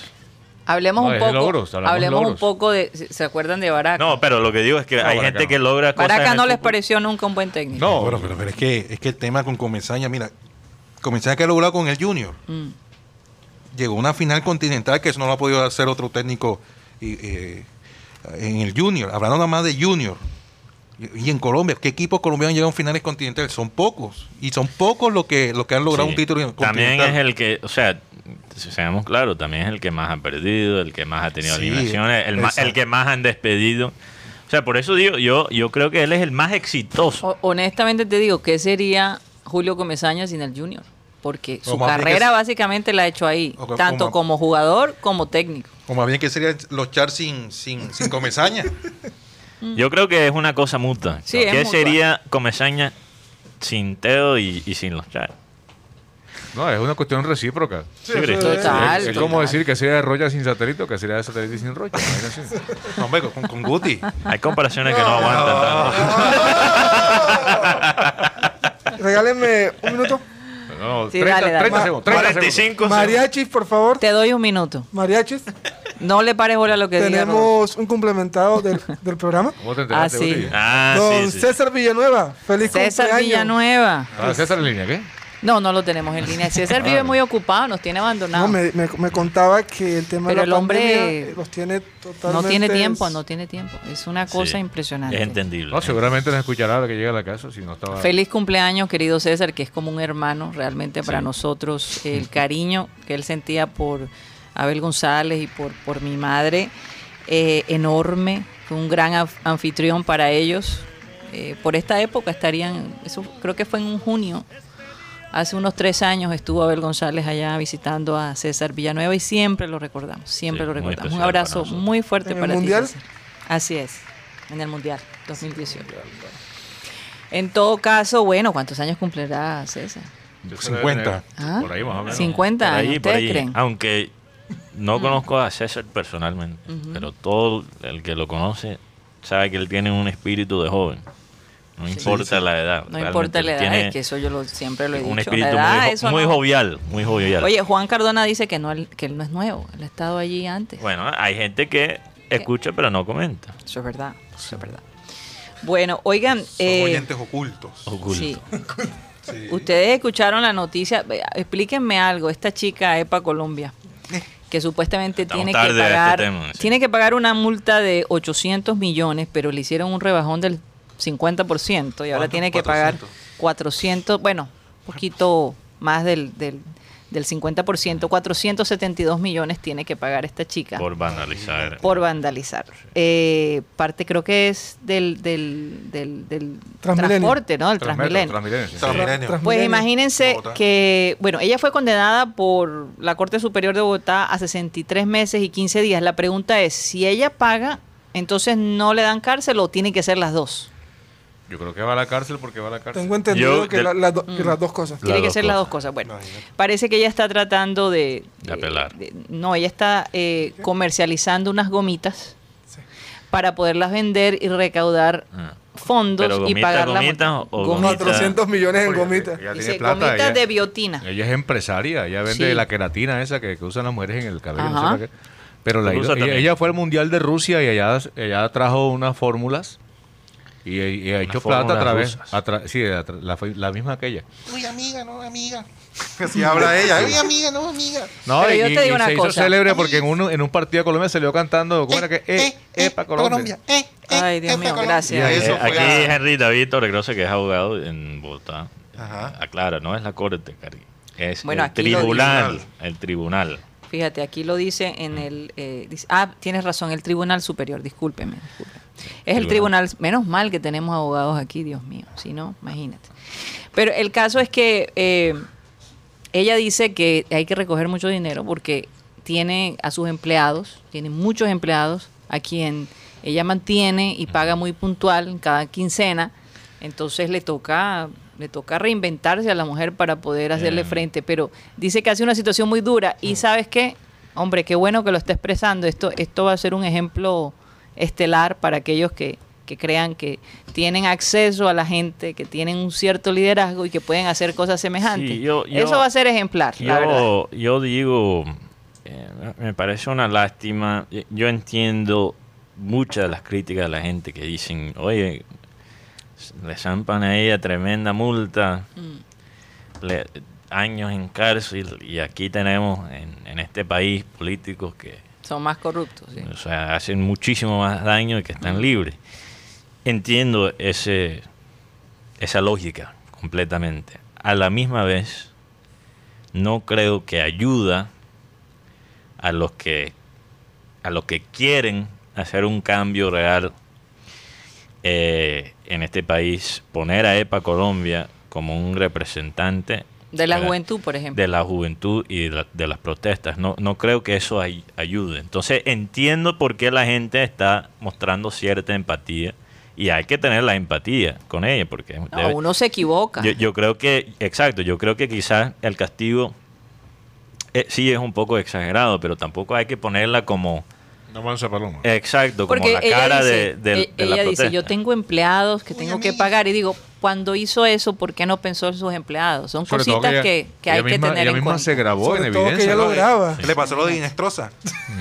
Hablemos No, un poco. logros, hablemos un poco de. ¿Se acuerdan de Baraca? No, pero lo que digo es que No, hay gente no. que logra cosas. El no les fútbol. pareció nunca un buen técnico. No, Bueno, pero, pero es, que, es que el tema con Comesaña, mira, Que ha logrado con el Junior. Mm. Llegó a una final continental que eso no lo ha podido hacer otro técnico eh, en el Junior. Hablando nada más de Junior. Y, en Colombia, ¿qué equipos colombianos llegan a finales continentales? Son pocos. Y son pocos los que, los que han logrado Sí. un título También continental. es el que, o sea, si seamos claros, también es el que más ha perdido, el que más ha tenido Sí, eliminaciones, el, el que más han despedido. O sea, por eso digo, yo, yo creo que él es el más exitoso. O- honestamente te digo, ¿qué sería Julio Comesaña sin el Junior? Porque su carrera que- básicamente la ha hecho ahí, tanto como- como jugador como técnico. O más bien que serían los Char sin, sin, sin Comesaña. Yo creo que es una cosa mutua. Sí, ¿Qué mutua. sería Comesaña sin Teo y, y sin los Char? no, es una cuestión recíproca. Sí, es- Total. es, es como decir que sería de Rocha sin satélite o que sería de satélite sin imagínense. No, hombre, con, con Guti. Hay comparaciones que no aguantan. tanto. Regálenme un minuto. No, no, Sí, 30, dale, dale. 30 segundos. 30 segundos. 45 Mariachis, por favor. Te doy un minuto. Mariachis. No le pares bola a lo que diga. Tenemos un complementado del, del programa. ¿Cómo te enteraste, Ah, sí. Ah, Don sí, sí. César Villanueva. Feliz César cumpleaños. Villanueva. Ah, César en línea, ¿qué? No, no lo tenemos en línea. César vive muy ocupado, nos tiene abandonado. No, me, me- me contaba que el tema Pero de la el hombre pandemia los tiene totalmente... no tiene tiempo, no tiene tiempo. Es una cosa Sí, impresionante. Es entendible. No, seguramente nos escuchará ahora que llegue a la casa, si no estaba... Feliz cumpleaños, querido César, que es como un hermano realmente para nosotros. El cariño que él sentía por Abel González y por, por mi madre, eh, enorme. Fue un gran anf- anfitrión para ellos. Eh, por esta época estarían, eso creo que fue en un junio. Hace unos tres años estuvo Abel González allá visitando a César Villanueva y siempre lo recordamos, siempre Sí, lo recordamos. Un abrazo muy fuerte ¿En el para ti. Mundial? César. Así es, en el Mundial 2018. En todo caso, bueno, ¿cuántos años cumplirá César? 50. ¿Ah? Por ahí más o menos. 50 Por ahí, años, por ¿ustedes ahí. creen? Aunque no conozco a César personalmente, pero todo el que lo conoce sabe que él tiene un espíritu de joven. No importa la edad. No importa la edad, es que eso yo lo, siempre lo he un dicho. espíritu la edad, muy, jo- eso muy no- jovial, muy jovial. Oye, Juan Cardona dice que, no, que él no es nuevo, él ha estado allí antes. bueno, hay gente que escucha pero no comenta. Eso es verdad, eso es verdad. Bueno, oigan, Son eh, oyentes ocultos. Oculto. sí, Sí. ustedes escucharon la noticia, explíquenme algo, esta chica EPA Colombia, que supuestamente Estamos tiene que este pagar, tema, sí. tiene que pagar una multa de 800 millones, pero le hicieron un rebajón del 50% y ahora ¿Cuánto? tiene que pagar 400. 400, bueno, un poquito más del, del, del 50%, 472 millones tiene que pagar esta chica Por banalizar. por vandalizar. Eh, parte creo que es del, del, del, del transporte, ¿no? Del Transmetro, Transmilenio. Transmilenio, sí. Transmilenio. Tras- Pues imagínense Bogotá. que, bueno, ella fue condenada por la Corte Superior de Bogotá a 63 meses y 15 días. La pregunta es, si ella paga, entonces no le dan cárcel o tiene que ser las dos. Yo creo que va a la cárcel porque va a la cárcel. Tengo entendido Yo que, de- la- la do- que las dos cosas. Tiene que ser las dos cosas. Bueno, parece que ella está tratando de... De apelar. de- no, ella está eh, comercializando unas gomitas para poderlas vender y recaudar Ah. fondos Pero y pagar la gomita multa. o Gomita. gomita? 400 millones en gomitas. Ella Dice tiene plata. gomitas Ella, de biotina. ella es empresaria. Ella vende Sí. la queratina esa que, que usan las mujeres en el cabello. no sé. Pero la ella, ella fue al Mundial de Rusia y allá, allá trajo unas fórmulas y, y ha hecho plata a través. a tra- sí, a tra- la, la misma que ella. Uy, amiga, no, amiga. Así habla ella. Uy, amiga, no, amiga. No, Pero y, yo te y digo una se hizo cosa. célebre porque en, uno, en un partido de Colombia salió cantando, ¿cómo era que? Eh, eh, pa' Colombia. Eh, eh, Ay, Dios eh, mío, Colombia. gracias. Y Eh, eso fue aquí a- Henry David Torregrosa, que es abogado en Bogotá, Ajá. aclara, no es la corte, Cari. Es Bueno, el tribunal. El tribunal. Fíjate, aquí lo dice en el... eh, dice- ah, tienes razón, el Tribunal Superior, discúlpeme. discúlpeme. Es el Tribunal. menos mal que tenemos abogados aquí, Dios mío, si no, imagínate. Pero el caso es que eh, ella dice que hay que recoger mucho dinero porque tiene a sus empleados, tiene muchos empleados a quien ella mantiene y paga muy puntual en cada quincena, entonces le toca le toca reinventarse a la mujer para poder hacerle Bien. frente, pero dice que hace una situación muy dura y sabes qué, hombre, qué bueno que lo está expresando, esto esto va a ser un ejemplo estelar para aquellos que, que crean que tienen acceso a la gente, que tienen un cierto liderazgo y que pueden hacer cosas semejantes. Sí, yo- yo- Eso va a ser ejemplar, la verdad. Yo, yo digo, eh, me parece una lástima. Yo entiendo muchas de las críticas de la gente que dicen, oye, le zampan a ella tremenda multa, Mm. le- años en cárcel, y aquí tenemos en, en este país políticos que Son más corruptos, sí. o sea, hacen muchísimo más daño y que están libres. Entiendo ese, esa lógica completamente. A la misma vez, no creo que ayuda a los que a los que quieren hacer un cambio real eh, en este país, poner a EPA Colombia como un representante De la juventud, por ejemplo. de la juventud y de, la- de las protestas. No, no creo que eso ay- ayude. Entonces entiendo por qué la gente está mostrando cierta empatía y hay que tener la empatía con ella porque No, debe- uno se equivoca. yo, yo creo que, exacto, yo creo que quizás el castigo eh, sí es un poco exagerado, pero tampoco hay que ponerla como... No mancha paloma. Exacto, como Porque la ella cara dice, de, de- e- de la ella dice, yo tengo empleados que tengo que pagar y digo, cuando hizo eso, ¿por qué no pensó en sus empleados? Son Sobre cositas ella- que, que hay que misma- tener ella en misma cuenta. se grabó Sobre en todo que evidencia. ella lo graba. Le pasó lo de Inestrosa.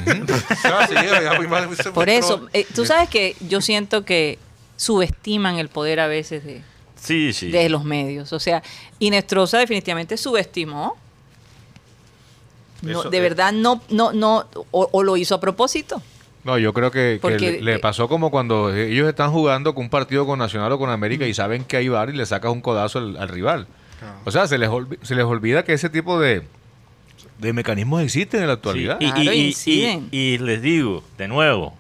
Por eso, eh, tú sabes que yo siento que subestiman el poder a veces de, Sí, sí. de los medios. O sea, Inestrosa definitivamente subestimó. No, Eso, de eh. verdad no, no, no, o, o lo hizo a propósito. No, yo creo que, le, le pasó como cuando ellos están jugando con un partido con Nacional o con América y saben que hay bar y le sacas un codazo al, al rival. O sea, se les, se les olvida que ese tipo de, de mecanismos existen en la Sí, actualidad. y, Claro, y- y- inciden. y- y les digo, de nuevo,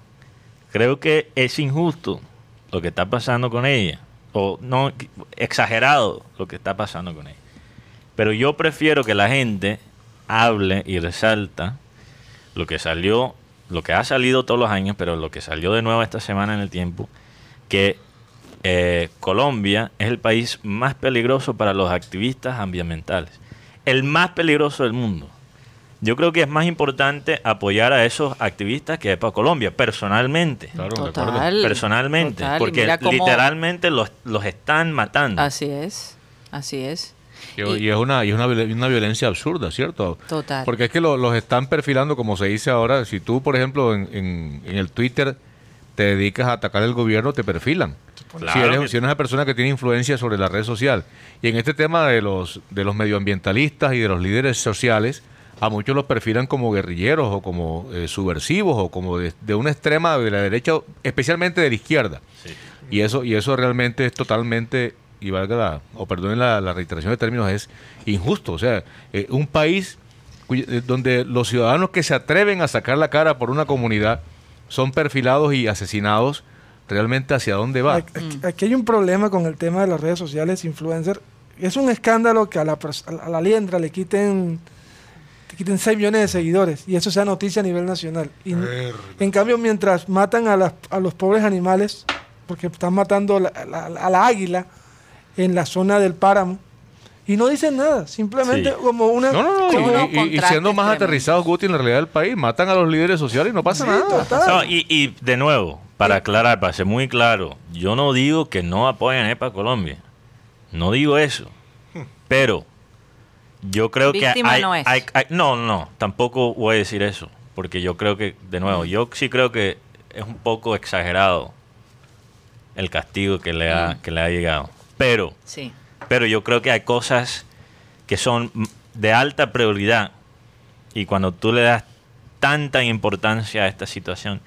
creo que es injusto lo que está pasando con ella. O no, exagerado lo que está pasando con ella. Pero yo prefiero que la gente hable y resalta lo que salió, lo que ha salido todos los años, pero lo que salió de nuevo esta semana en el tiempo, que eh, Colombia es el país más peligroso para los activistas ambientales. El más peligroso del mundo. Yo creo que es más importante apoyar a esos activistas que para Colombia, personalmente. Claro. Total. Personalmente. total, porque cómo- literalmente los, los están matando. Así es, así es. Y, y es una y es una, una violencia absurda, ¿cierto? Total. Porque es que lo- los están perfilando, como se dice ahora. Si tú, por ejemplo, en, en- en el Twitter te dedicas a atacar el gobierno, te perfilan. Claro si, eres, que- si eres una persona que tiene influencia sobre la red social. Y en este tema de los, de los medioambientalistas y de los líderes sociales, a muchos los perfilan como guerrilleros o como eh, subversivos o como de, de una extrema de la derecha, especialmente de la izquierda. Sí. Y eso, y eso realmente es totalmente, y valga la, o perdonen la, la reiteración de términos, es injusto. O sea, eh, un país cuyo- eh, donde los ciudadanos que se atreven a sacar la cara por una comunidad son perfilados y asesinados, realmente hacia dónde va. Aquí, hay un problema con el tema de las redes sociales, influencer. Es un escándalo que a la, a la liendra le quiten, le quiten 6 millones de seguidores y eso sea noticia a nivel nacional. Y, en cambio, mientras matan a, las- a los pobres animales, porque están matando la- la- a la águila en la zona del páramo. Y no dicen nada, simplemente Sí. como una... No, no, no. Y- y- Y, contrastes siendo más aterrizados, Guti, en la realidad del país, matan a los líderes sociales y no pasa Sí, nada. total. No, y, y de nuevo, para aclarar, para ser muy claro, yo no digo que no apoyen EPA Colombia. No digo eso. Pero yo creo que hay, no es. hay- hay- no, no, tampoco voy a decir eso. Porque yo creo que, de nuevo, yo sí creo que es un poco exagerado el castigo que le ha, que le ha llegado. Pero Sí. pero yo creo que hay cosas que son de alta prioridad y cuando tú le das tanta importancia a esta situación,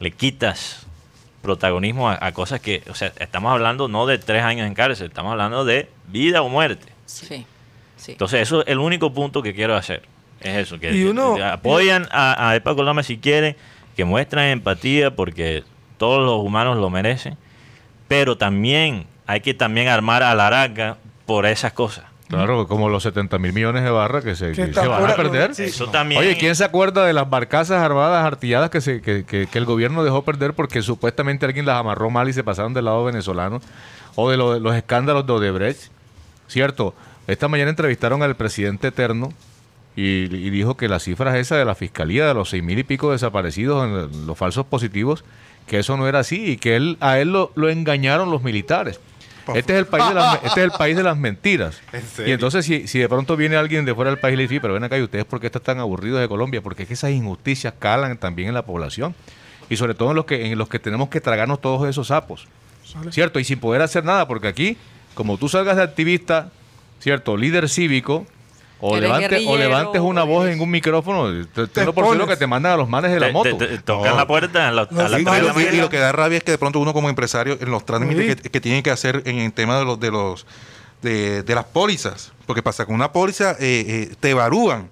le quitas protagonismo a, a cosas que, o sea, estamos hablando no de tres años en cárcel, estamos hablando de vida o muerte. Sí. Sí. Entonces, eso es el único punto que quiero hacer. Es eso, que, Y uno- que apoyan a, a EPA Colombia si quieren, que muestran empatía porque todos los humanos lo merecen, pero también hay que también armar a la larga por esas cosas. Claro, como los 70 mil millones de barras que se, Que van a perder. sí. Eso también. Oye, ¿quién se acuerda de las barcazas armadas artilladas que, se, que, que- que el gobierno dejó perder porque supuestamente alguien las amarró mal y se pasaron del lado venezolano? O de, lo- de los escándalos de Odebrecht. Cierto, esta mañana entrevistaron al presidente Eterno y, y dijo que las cifras esas de la fiscalía de los seis mil y pico desaparecidos en los falsos positivos, que eso no era así y que él a él lo, lo engañaron los militares. Este es el país de las, este es el país de las mentiras. ¿En Y entonces si, si de pronto viene alguien de fuera del país y le dice, "Sí, pero ven acá y ustedes por qué están tan aburridos de Colombia, porque es que esas injusticias calan también en la población y sobre todo en los que en los que tenemos que tragarnos todos esos sapos. ¿Cierto? Y sin poder hacer nada, porque aquí, como tú salgas de activista, ¿cierto? Líder cívico, o, levante, o levantes una o voz en un micrófono, te, Te te por que te mandan a los manes de la moto. te- te tocan No. la puerta a, la- a No, sí, Y, lo que da rabia es que de pronto uno como empresario en los trámites Sí. que, que tiene que hacer en el tema de los de los de, de las pólizas, porque pasa con una póliza eh, eh, te evalúan.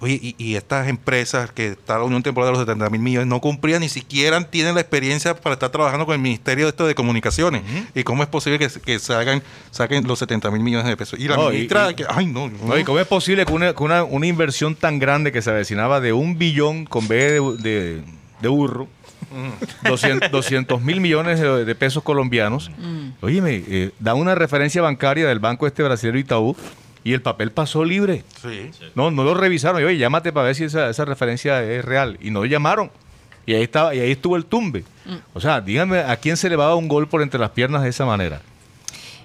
Oye, y, y estas empresas que está la Unión Temporal de los 70 mil millones no cumplían, ni siquiera tienen la experiencia para estar trabajando con el Ministerio de esto de Comunicaciones. ¿Y cómo es posible que, se- que salgan, saquen los 70 mil millones de pesos? Y la No, ministra, y- que, ay, no, no. No, ¿y cómo es posible que una, que una, una inversión tan grande que se avecinaba de un billón con B de, de- de burro, 200 mil millones de, de pesos colombianos, óyeme, eh, da una referencia bancaria del banco este brasileño Itaú y el papel pasó libre. Sí. No, no lo revisaron. Y, Oye, llámate para ver si esa, esa referencia es real. Y no llamaron. Y ahí estaba, y ahí estuvo el tumbe. O sea, díganme a quién se le va a dar un gol por entre las piernas de esa manera.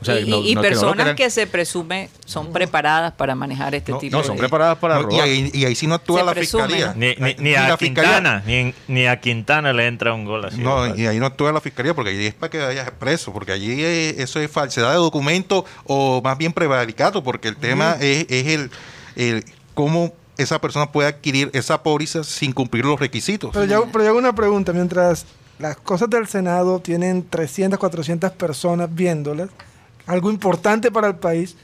O sea, y no- no- que no personas que se presume son preparadas para manejar este No, tipo No, de son preparadas para No, y, robar. ahí, y ahí sí no actúa Se la presume, fiscalía. Ni, ni- ni la a fiscalía- Quintana, ni, ni a Quintana le entra un gol así. No, y ahí no actúa la fiscalía porque allí es para que vayas preso, porque allí eh, eso es falsedad de documento o más bien prevaricato, porque el tema es, es el, el cómo esa persona puede adquirir esa póliza sin cumplir los requisitos. Pero yo, pero yo hago una pregunta. Mientras las cosas del Senado tienen 300, 400 personas viéndolas, algo importante para el país,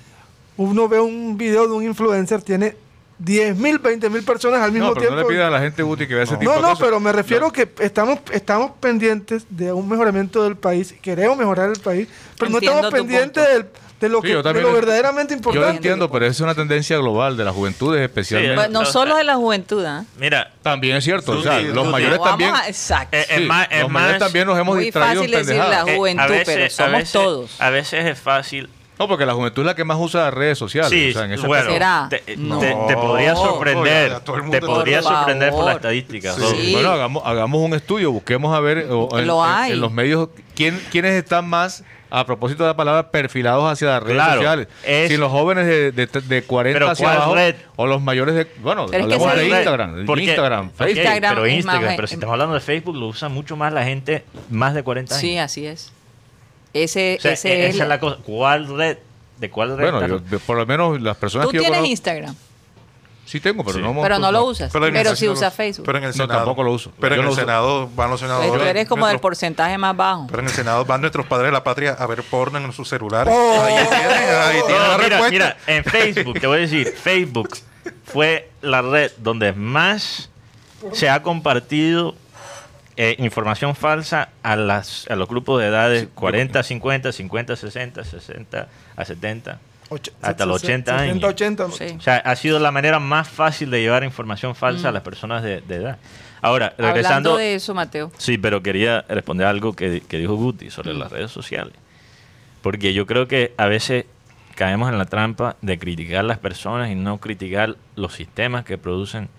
uno ve un video de un influencer, tiene 10 mil, 20 mil personas al mismo No, pero tiempo. no le pida a la gente Guti que vea ese tipo No, de no, cosas. pero me refiero que estamos, estamos pendientes de un mejoramiento del país, queremos mejorar el país, pero no estamos pendientes punto. del- de, lo, Sí, que, yo de también lo lo- verdaderamente Yo importante. lo entiendo, pero es una tendencia global de las juventudes especialmente. Pues no solo eh, de la juventud, ¿ah? Mira, También es cierto. Sí, o sea, sí, los mayores también. a- exacto. Eh, es sí, más- es los mayores más- también nos hemos Muy distraído fácil en decir la eh, juventud, pero somos veces, todos. A veces es fácil. No, porque la juventud es la que más usa las redes sociales. Sí, o sea, en ese bueno, ¿Será? te, te- No. te podría sorprender. te podría Por sorprender por las estadísticas. Sí. Bueno, hagamos, hagamos un estudio, busquemos a ver o, en, Lo en- hay. en los medios quién, quiénes están más, a propósito de la palabra, perfilados hacia las redes Claro, sociales. es- si los jóvenes de, de, de 40 Pero hacia ¿cuál abajo red? o los mayores de... Bueno, Pero es que hablemos esa de Instagram, Porque- Instagram, ok, Facebook. Instagram pero Instagram, más- pero si estamos hablando de Facebook, lo usa mucho más la gente más de 40 años. Sí, así es. Ese, O sea, ese e- es esa es la cosa. ¿Cuál red? ¿De cuál red? Bueno, yo- por lo menos las personas Tú que yo tienes conozco- Instagram, Sí tengo, pero Sí. no... pero no lo no. usas. Pero Pero, Senado- usas Facebook. Pero en el No, Senado, tampoco lo uso. Pero Yo en el uso. Senado van los senadores. tú eres como del nuestros- porcentaje más bajo. Pero en el Senado van nuestros padres de la patria a ver porno en sus celulares. Oh. Ahí tienen, ahí tienen No, la mira, respuesta. mira, en Facebook, te voy a decir, Facebook fue la red donde más se ha compartido eh, información falsa a, las, a los grupos de edades 40, 50, 50, 60, 60 a 70. Hasta los 80 años. 70, 80. ¿no? Sí. O sea, ha sido la manera más fácil de llevar información falsa a las personas de, de edad. Ahora, regresando... Hablando de eso, Mateo. Sí, pero quería responder algo que, que dijo Guti sobre las redes sociales. Porque yo creo que a veces caemos en la trampa de criticar las personas y no criticar los sistemas que producen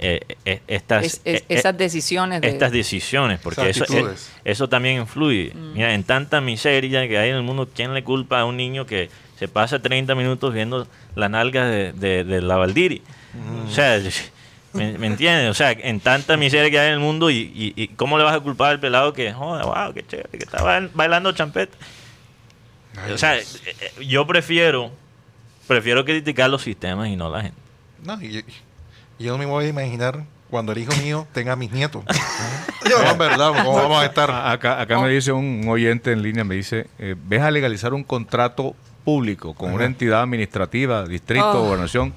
eh, eh, estas, Es- es- eh, esas decisiones de- estas decisiones, porque eso, eh, eso también influye. Mira, en tanta miseria que hay en el mundo, ¿quién le culpa a un niño que se pasa 30 minutos viendo la nalga de, de, de la Valdiri? O sea, ¿me, me entiendes? O sea, en tanta miseria que hay en el mundo, y, y- y cómo le vas a culpar al pelado que, joder, wow, qué chévere, que está bail- bailando champeta? O sea, eh, eh, yo prefiero, prefiero criticar los sistemas y no la gente. No, y, y yo no me voy a imaginar cuando el hijo mío tenga mis nietos. no, en verdad, ¿cómo vamos a estar? A- Acá, acá me dice un oyente en línea, me dice, eh, ¿ves a legalizar un contrato público con una entidad administrativa, distrito, Oh. gobernación?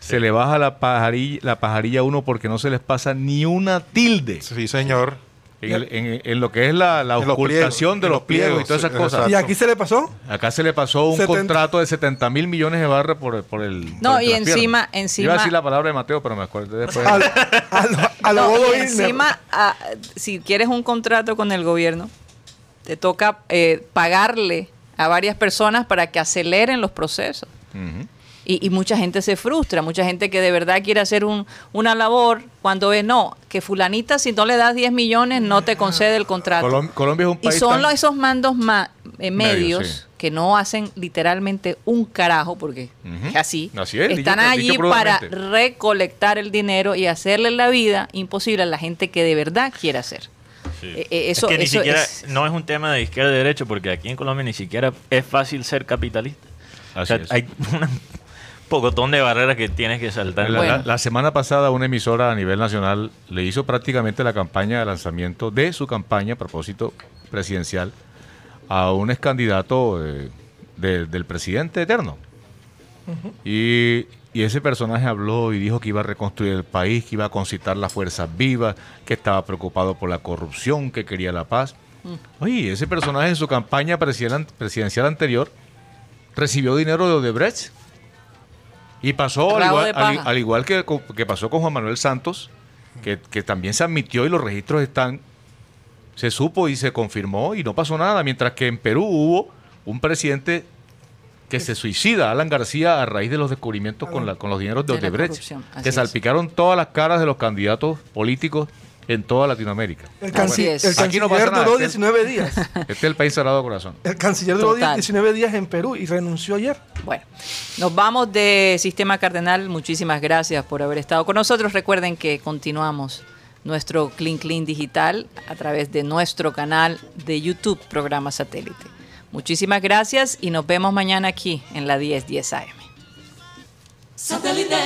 Se le baja la pajarilla, la pajarilla a uno porque no se les pasa ni una tilde Sí, señor. en, el- en- en lo que es la, la los ocultación pliegos, de los pliegos y todas esas sí, cosas. exacto. ¿Y aquí se le pasó? Acá se le pasó un 70. contrato de 70 mil millones de barras por, por el... No, por y encima- encima- Iba a decir la palabra de Mateo, pero me acuerdo después. A, lo- a, lo- a lo No, Bodo y Illner. encima, ah, si quieres un contrato con el gobierno, te toca eh, pagarle a varias personas para que aceleren los procesos. Y, y mucha gente se frustra, mucha gente que de verdad quiere hacer un, una labor cuando ve, no, que fulanita si no le das 10 millones no te concede el contrato. Colom- Colombia es un y país son tan- los- esos mandos ma- eh, Medios, medios sí. que no hacen literalmente un carajo, porque es así, Así es, están dicho- allí dicho para recolectar el dinero y hacerle la vida imposible a la gente que de verdad quiere hacer. Eh, eh, eso, es que ni eso siquiera, es- no es un tema de izquierda y derecho, porque aquí en Colombia ni siquiera es fácil ser capitalista. O sea, es. hay un pocotón de barreras que tienes que saltar. La, Bueno. la- la semana pasada una emisora a nivel nacional le hizo prácticamente la campaña de lanzamiento de su campaña a propósito presidencial a un ex candidato eh, de- del presidente eterno. y, y ese personaje habló y dijo que iba a reconstruir el país, que iba a concitar las fuerzas vivas, que estaba preocupado por la corrupción, que quería la paz. Oye, ese personaje en su campaña presidencial, anterior recibió dinero de Odebrecht. Y pasó al igual, de al- paja. al igual que, pasó con Juan Manuel Santos, que, que también se admitió y los registros están, se supo y se confirmó y no pasó nada, mientras que en Perú hubo un presidente que se suicida, Alan García, a raíz de los descubrimientos con, la- con los dineros de De Odebrecht, que es. salpicaron todas las caras de los candidatos políticos en toda Latinoamérica. El, Así canci- es. el Aquí no canciller pasa duró este- 19 días. Este es el país cerrado de corazón. El canciller duró Total. 19 días en Perú y renunció ayer. Bueno, nos vamos de Sistema Cardenal. Muchísimas gracias por haber estado con nosotros. Recuerden que continuamos nuestro Clean Clean Digital a través de nuestro canal de YouTube, programa satélite. Muchísimas gracias y nos vemos mañana aquí en la 1010 AM. Satellite.